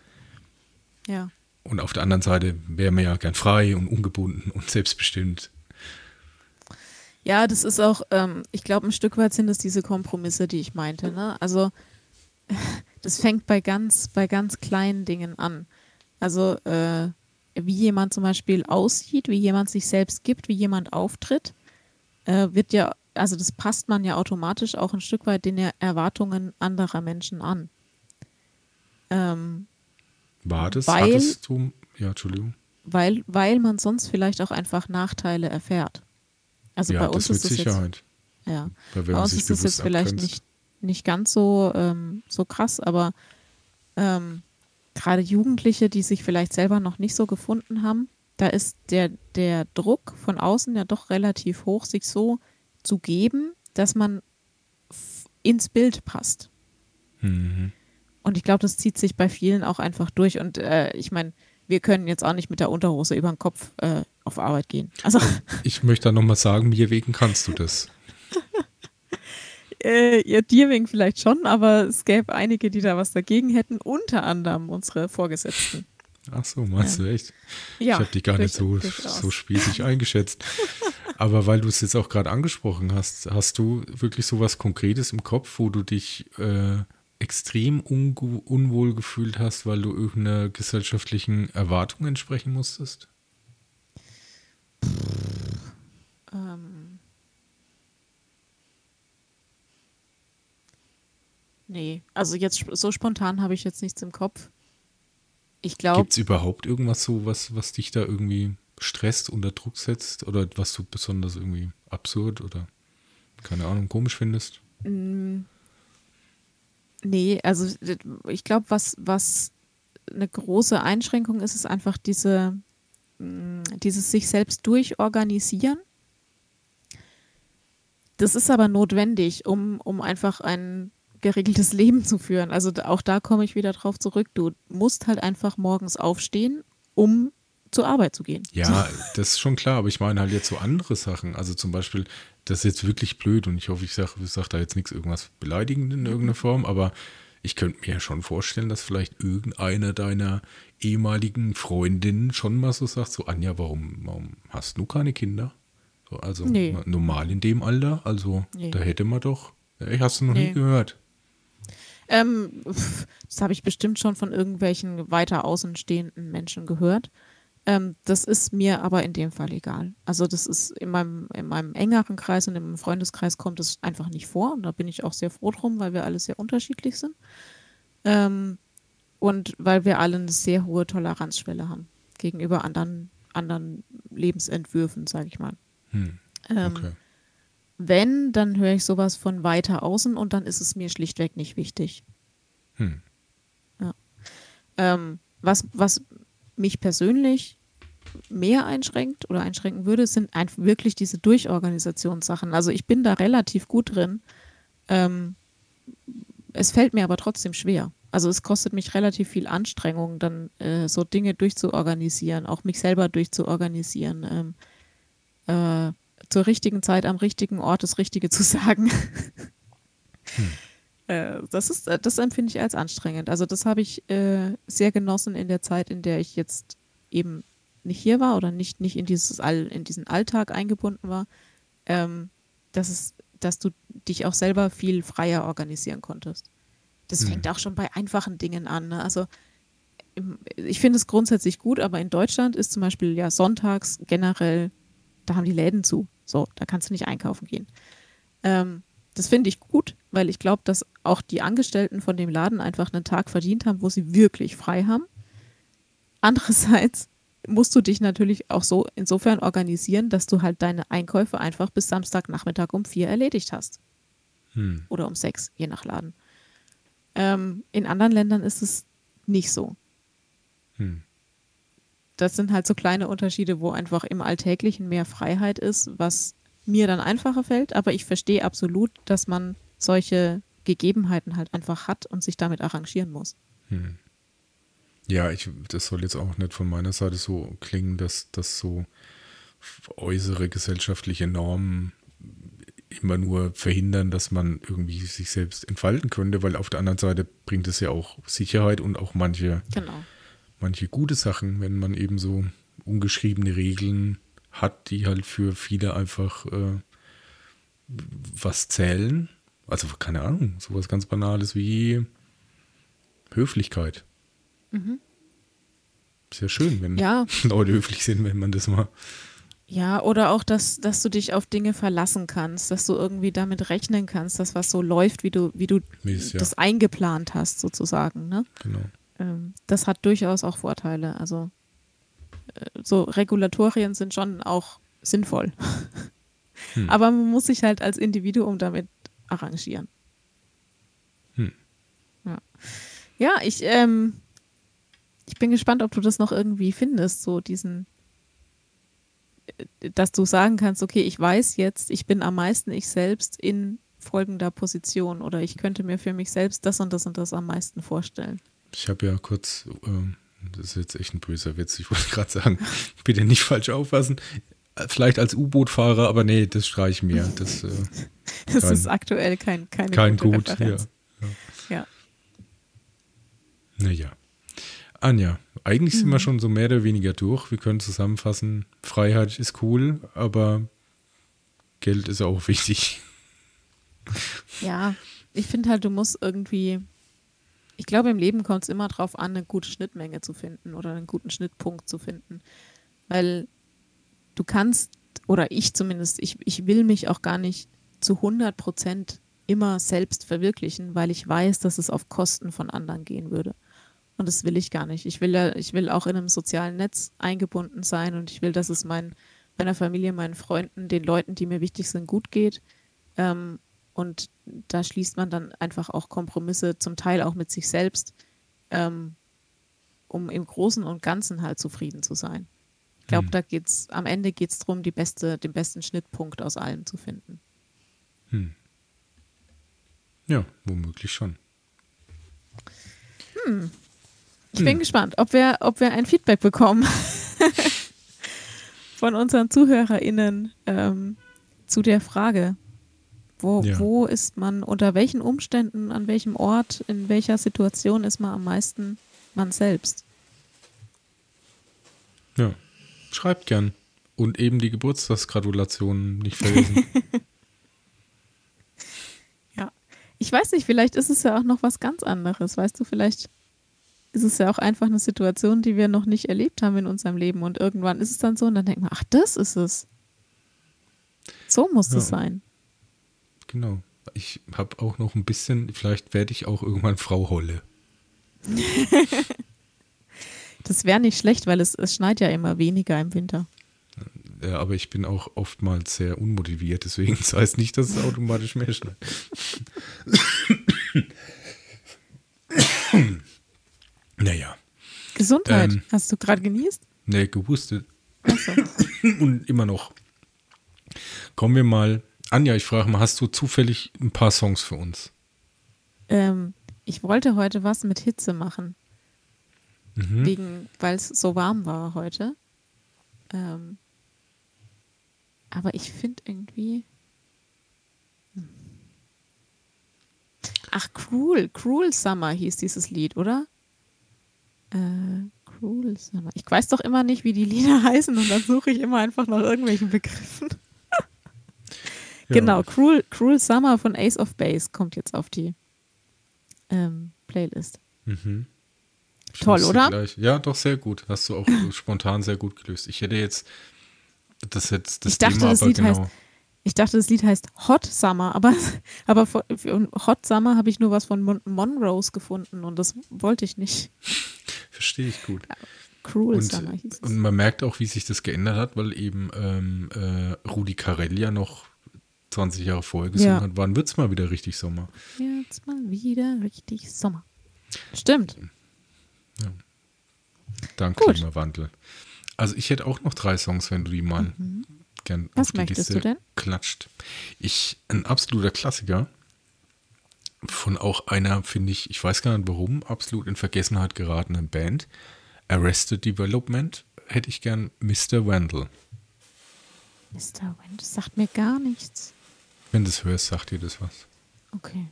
Ja. Und auf der anderen Seite wäre man ja gern frei und ungebunden und selbstbestimmt. Ja, das ist auch, ähm, ich glaube, ein Stück weit sind es diese Kompromisse, die ich meinte. Ne? Also das fängt bei ganz, bei ganz kleinen Dingen an. Also äh, wie jemand zum Beispiel aussieht, wie jemand sich selbst gibt, wie jemand auftritt, äh, wird ja also das passt man ja automatisch auch ein Stück weit den Erwartungen anderer Menschen an. Ähm, War das? Weil, hattest du, ja, Entschuldigung. Weil, weil man sonst vielleicht auch einfach Nachteile erfährt. Also ja, bei uns das ist es Sicherheit. jetzt, ja, bei uns ist es jetzt vielleicht nicht, nicht ganz so, ähm, so krass, aber ähm, gerade Jugendliche, die sich vielleicht selber noch nicht so gefunden haben, da ist der, der Druck von außen ja doch relativ hoch, sich so zu geben, dass man ins Bild passt. Mhm. Und ich glaube, das zieht sich bei vielen auch einfach durch. Und äh, ich meine, wir können jetzt auch nicht mit der Unterhose über den Kopf äh, auf Arbeit gehen. Also ich möchte da nochmal sagen, mir wegen kannst du das. äh, ja, dir wegen vielleicht schon, aber es gäbe einige, die da was dagegen hätten, unter anderem unsere Vorgesetzten. Ach so, meinst ja. du echt? Ja, ich habe die gar nicht so, so spießig eingeschätzt. Aber weil du es jetzt auch gerade angesprochen hast, hast du wirklich so was Konkretes im Kopf, wo du dich äh, extrem unwohl gefühlt hast, weil du irgendeiner gesellschaftlichen Erwartung entsprechen musstest? Ähm. Nee, also jetzt so spontan habe ich jetzt nichts im Kopf. Ich glaube. Gibt es überhaupt irgendwas so, was, was dich da irgendwie stresst, unter Druck setzt oder was du besonders irgendwie absurd oder keine Ahnung, komisch findest? Mm. Nee, also ich glaube, was, was eine große Einschränkung ist, ist einfach diese, mm, dieses sich selbst durchorganisieren. Das ist aber notwendig, um, um einfach ein geregeltes Leben zu führen. Also auch da komme ich wieder drauf zurück. Du musst halt einfach morgens aufstehen um zur Arbeit zu gehen. Ja, das ist schon klar, aber ich meine halt jetzt so andere Sachen. Also zum Beispiel, das ist jetzt wirklich blöd und ich hoffe, ich sage sag da jetzt nichts irgendwas beleidigend in irgendeiner Form, aber ich könnte mir ja schon vorstellen, dass vielleicht irgendeiner deiner ehemaligen Freundinnen schon mal so sagt, so Anja, warum, warum hast du keine Kinder? So, also Nee. normal in dem Alter, also Nee. da hätte man doch, ich hast du noch Nee. nie gehört. Ähm, das habe ich bestimmt schon von irgendwelchen weiter außenstehenden Menschen gehört. Ähm, das ist mir aber in dem Fall egal. Also das ist in meinem, in meinem engeren Kreis und im Freundeskreis kommt es einfach nicht vor. Und da bin ich auch sehr froh drum, weil wir alle sehr unterschiedlich sind. Ähm, und weil wir alle eine sehr hohe Toleranzschwelle haben gegenüber anderen, anderen Lebensentwürfen, sage ich mal. Hm, Ähm, okay. Wenn, dann höre ich sowas von weiter außen und dann ist es mir schlichtweg nicht wichtig. Hm. Ähm, was, was mich persönlich mehr einschränkt oder einschränken würde, sind einfach wirklich diese Durchorganisationssachen. Also ich bin da relativ gut drin. Ähm, es fällt mir aber trotzdem schwer. Also es kostet mich relativ viel Anstrengung, dann äh, so Dinge durchzuorganisieren, auch mich selber durchzuorganisieren, ähm, äh, zur richtigen Zeit am richtigen Ort das Richtige zu sagen. Äh, das ist, äh, das empfinde ich als anstrengend. Also das habe ich äh, sehr genossen in der Zeit, in der ich jetzt eben nicht hier war oder nicht, nicht in dieses All, in diesen Alltag eingebunden war, ähm, dass es, dass du dich auch selber viel freier organisieren konntest. Das Mhm. fängt auch schon bei einfachen Dingen an. Ne? Also im, ich finde es grundsätzlich gut, aber in Deutschland ist zum Beispiel ja sonntags generell, da haben die Läden zu. So, da kannst du nicht einkaufen gehen. Ähm, das finde ich gut, weil ich glaube, dass auch die Angestellten von dem Laden einfach einen Tag verdient haben, wo sie wirklich frei haben. Andererseits musst du dich natürlich auch so insofern organisieren, dass du halt deine Einkäufe einfach bis Samstagnachmittag um vier erledigt hast. Hm. Oder um sechs, je nach Laden. Ähm, in anderen Ländern ist es nicht so. Hm. Das sind halt so kleine Unterschiede, wo einfach im Alltäglichen mehr Freiheit ist, was mir dann einfacher fällt. Aber ich verstehe absolut, dass man solche Gegebenheiten halt einfach hat und sich damit arrangieren muss. Ja, ich, das soll jetzt auch nicht von meiner Seite so klingen, dass das so äußere gesellschaftliche Normen immer nur verhindern, dass man irgendwie sich selbst entfalten könnte, weil auf der anderen Seite bringt es ja auch Sicherheit und auch manche, Genau. Manche gute Sachen, wenn man eben so ungeschriebene Regeln hat, die halt für viele einfach äh, was zählen. Also keine Ahnung, sowas ganz Banales wie Höflichkeit. Ist ja schön, wenn Ja. Leute höflich sind, wenn man das mal. Ja, oder auch, dass, dass du dich auf Dinge verlassen kannst, dass du irgendwie damit rechnen kannst, dass was so läuft, wie du, wie du Wie es ja, das eingeplant hast, sozusagen. Ne? genau. Ähm, das hat durchaus auch Vorteile. Also äh, so Regulatorien sind schon auch sinnvoll. Hm. Aber man muss sich halt als Individuum damit arrangieren. Hm. Ja. ja, ich, ähm, ich bin gespannt, ob du das noch irgendwie findest, so diesen, äh, dass du sagen kannst, okay, ich weiß jetzt, ich bin am meisten ich selbst in folgender Position oder ich könnte mir für mich selbst das und das und das am meisten vorstellen. Ich habe ja kurz, ähm, das ist jetzt echt ein böser Witz, ich wollte gerade sagen, bitte nicht falsch auffassen. Äh, Vielleicht als U-Boot-Fahrer, aber nee, das streiche ich mir. Das, äh, Das Kein- ist aktuell kein, keine kein Gut. Ja. Referenz. Ja. Naja. Anja, eigentlich sind Mhm. wir schon so mehr oder weniger durch. Wir können zusammenfassen, Freiheit ist cool, aber Geld ist auch wichtig. Ja, ich finde halt, du musst irgendwie, ich glaube, im Leben kommt es immer darauf an, eine gute Schnittmenge zu finden oder einen guten Schnittpunkt zu finden. Weil du kannst, oder ich zumindest, ich, ich will mich auch gar nicht zu 100 Prozent immer selbst verwirklichen, weil ich weiß, dass es auf Kosten von anderen gehen würde. Und das will ich gar nicht. Ich will, ich will auch in einem sozialen Netz eingebunden sein und ich will, dass es mein, meiner Familie, meinen Freunden, den Leuten, die mir wichtig sind, gut geht. Ähm, und da schließt man dann einfach auch Kompromisse, zum Teil auch mit sich selbst, ähm, um im Großen und Ganzen halt zufrieden zu sein. Ich glaube, Hm. da geht's, am Ende geht es darum, beste, den besten Schnittpunkt aus allem zu finden. Ja, womöglich schon. Ich bin gespannt, ob wir, ob wir ein Feedback bekommen von unseren ZuhörerInnen ähm, zu der Frage. Wo, Ja. wo ist man, unter welchen Umständen, an welchem Ort, in welcher Situation ist man am meisten man selbst? Ja. Schreibt gern. Und eben die Geburtstagsgratulationen nicht vergessen. Ja. Ich weiß nicht, vielleicht ist es ja auch noch was ganz anderes. Weißt du, vielleicht ist es ja auch einfach eine Situation, die wir noch nicht erlebt haben in unserem Leben. Und irgendwann ist es dann so und dann denkt man, ach, das ist es. So muss Ja. es sein. Genau. Ich habe auch noch ein bisschen, vielleicht werde ich auch irgendwann Frau Holle. Das wäre nicht schlecht, weil es, es schneit ja immer weniger im Winter. Ja, aber ich bin auch oftmals sehr unmotiviert, deswegen das heißt nicht, dass es automatisch mehr schneit. naja, Gesundheit. Ähm. Hast du gerade genießt? ne, gehustet Achso. und immer noch. Kommen wir mal. Anja, ich frage mal, hast du zufällig ein paar Songs für uns? ähm, ich wollte heute was mit Hitze machen. Mhm. Wegen, weil es so warm war heute. Ähm, aber ich finde irgendwie. Hm. Ach, Cruel, Cruel Summer hieß dieses Lied, oder? Äh, Cruel Summer. Ich weiß doch immer nicht, wie die Lieder heißen und dann suche ich immer einfach nach irgendwelchen Begriffen. Genau, Cruel, Cruel Summer von Ace of Base kommt jetzt auf die ähm, Playlist. Mhm. Toll, oder? Gleich. Ja, doch, sehr gut. Hast du auch spontan sehr gut gelöst. Ich hätte jetzt das jetzt das Ich dachte, Thema das Lied genau. heißt- Ich dachte, das Lied heißt Hot Summer, aber, aber von, Hot Summer habe ich nur was von Mon Monrose gefunden und das wollte ich nicht. Verstehe ich gut. Cruel Und, Summer hieß es. und man merkt auch, wie sich das geändert hat, weil eben ähm, äh, Rudi Carell ja noch 20 Jahre vorher gesungen Ja. hat. Wann wird es mal wieder richtig Sommer? Jetzt mal wieder richtig Sommer. Stimmt. Dank Gut. Klimawandel. Also ich hätte auch noch drei Songs, wenn du die mal gern Mhm. Was auf die möchtest Liste du denn? klatscht. Ich, ein absoluter Klassiker von auch einer, finde ich, ich weiß gar nicht warum, absolut in Vergessenheit geratenen Band. Arrested Development hätte ich gern Mr. Wendell. Mr. Wendt das sagt mir gar nichts. Wenn du das hörst, sagt dir das was. Okay.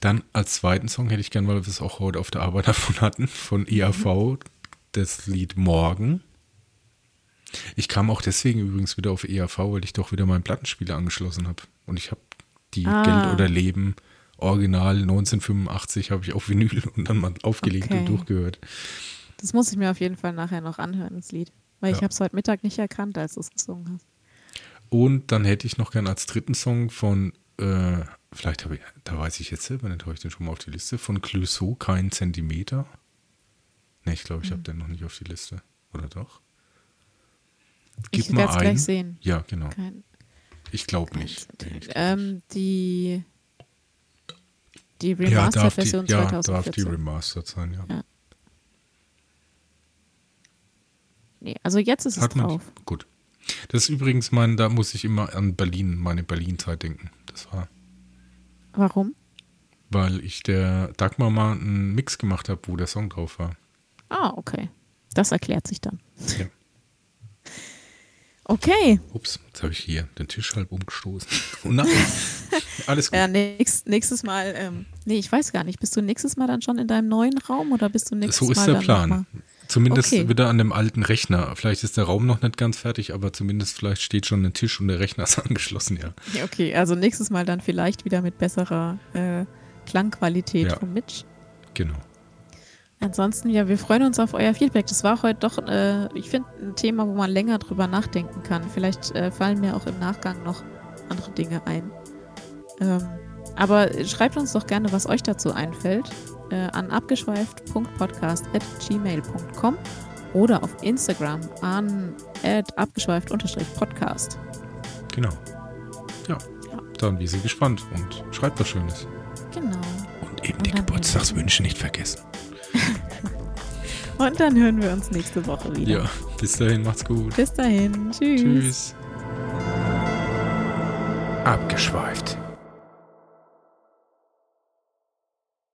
Dann als zweiten Song hätte ich gern, weil wir es auch heute auf der Arbeit davon hatten, von EAV, das Lied Morgen. Ich kam auch deswegen übrigens wieder auf EAV, weil ich doch wieder meinen Plattenspieler angeschlossen habe. Und ich habe die Ah. Geld oder Leben Original 1985 habe ich auf Vinyl und dann mal aufgelegt Okay. und durchgehört. Das muss ich mir auf jeden Fall nachher noch anhören, das Lied. Weil ich Ja. habe es heute Mittag nicht erkannt, als du es gesungen hast. Und dann hätte ich noch gern als dritten Song von, äh, vielleicht habe ich, da weiß ich jetzt selber nicht, habe ich den schon mal auf die Liste, von Clouseau, kein Zentimeter. Ne, ich glaube, ich Hm. habe den noch nicht auf die Liste. Oder doch? Ich mal werde es ein. gleich sehen. Ja, genau. Kein, Ich glaube nicht. ähm, die die ja, darf die, Remastered-Version ja, darf die 2014. remastered sein, ja. Ja. nee, also jetzt ist es Hat man drauf. Gut. Das ist übrigens mein, da muss ich immer an Berlin, meine Berlin-Zeit denken. Das war, Warum? weil ich der Dagmar mal einen Mix gemacht habe, wo der Song drauf war. Ah, okay. Das erklärt sich dann. Ja. Okay. Ups, jetzt habe ich hier den Tisch halb umgestoßen. Oh nein. Alles gut. Ja, nächst, nächstes Mal, ähm, nee, ich weiß gar nicht. Bist du nächstes Mal dann schon in deinem neuen Raum oder bist du nächstes so ist Mal der dann Plan. Zumindest Okay. wieder an dem alten Rechner. Vielleicht ist der Raum noch nicht ganz fertig, aber zumindest vielleicht steht schon ein Tisch und der Rechner ist angeschlossen, ja. Okay, also nächstes Mal dann vielleicht wieder mit besserer äh, Klangqualität Ja. von Mitch. Genau. Ansonsten, ja, wir freuen uns auf euer Feedback. Das war heute doch, äh, ich finde, ein Thema, wo man länger drüber nachdenken kann. Vielleicht äh, fallen mir auch im Nachgang noch andere Dinge ein. Ähm, aber schreibt uns doch gerne, was euch dazu einfällt, äh, an abgeschweift.podcast.gmail.com oder auf Instagram an abgeschweift-podcast. Genau. Ja. Ja. Dann wie sie gespannt und schreibt was Schönes. Genau. Und eben Und die Geburtstagswünsche nicht vergessen. Und dann hören wir uns nächste Woche wieder. Ja, bis dahin, macht's gut. Bis dahin. Tschüss. Tschüss. Abgeschweift.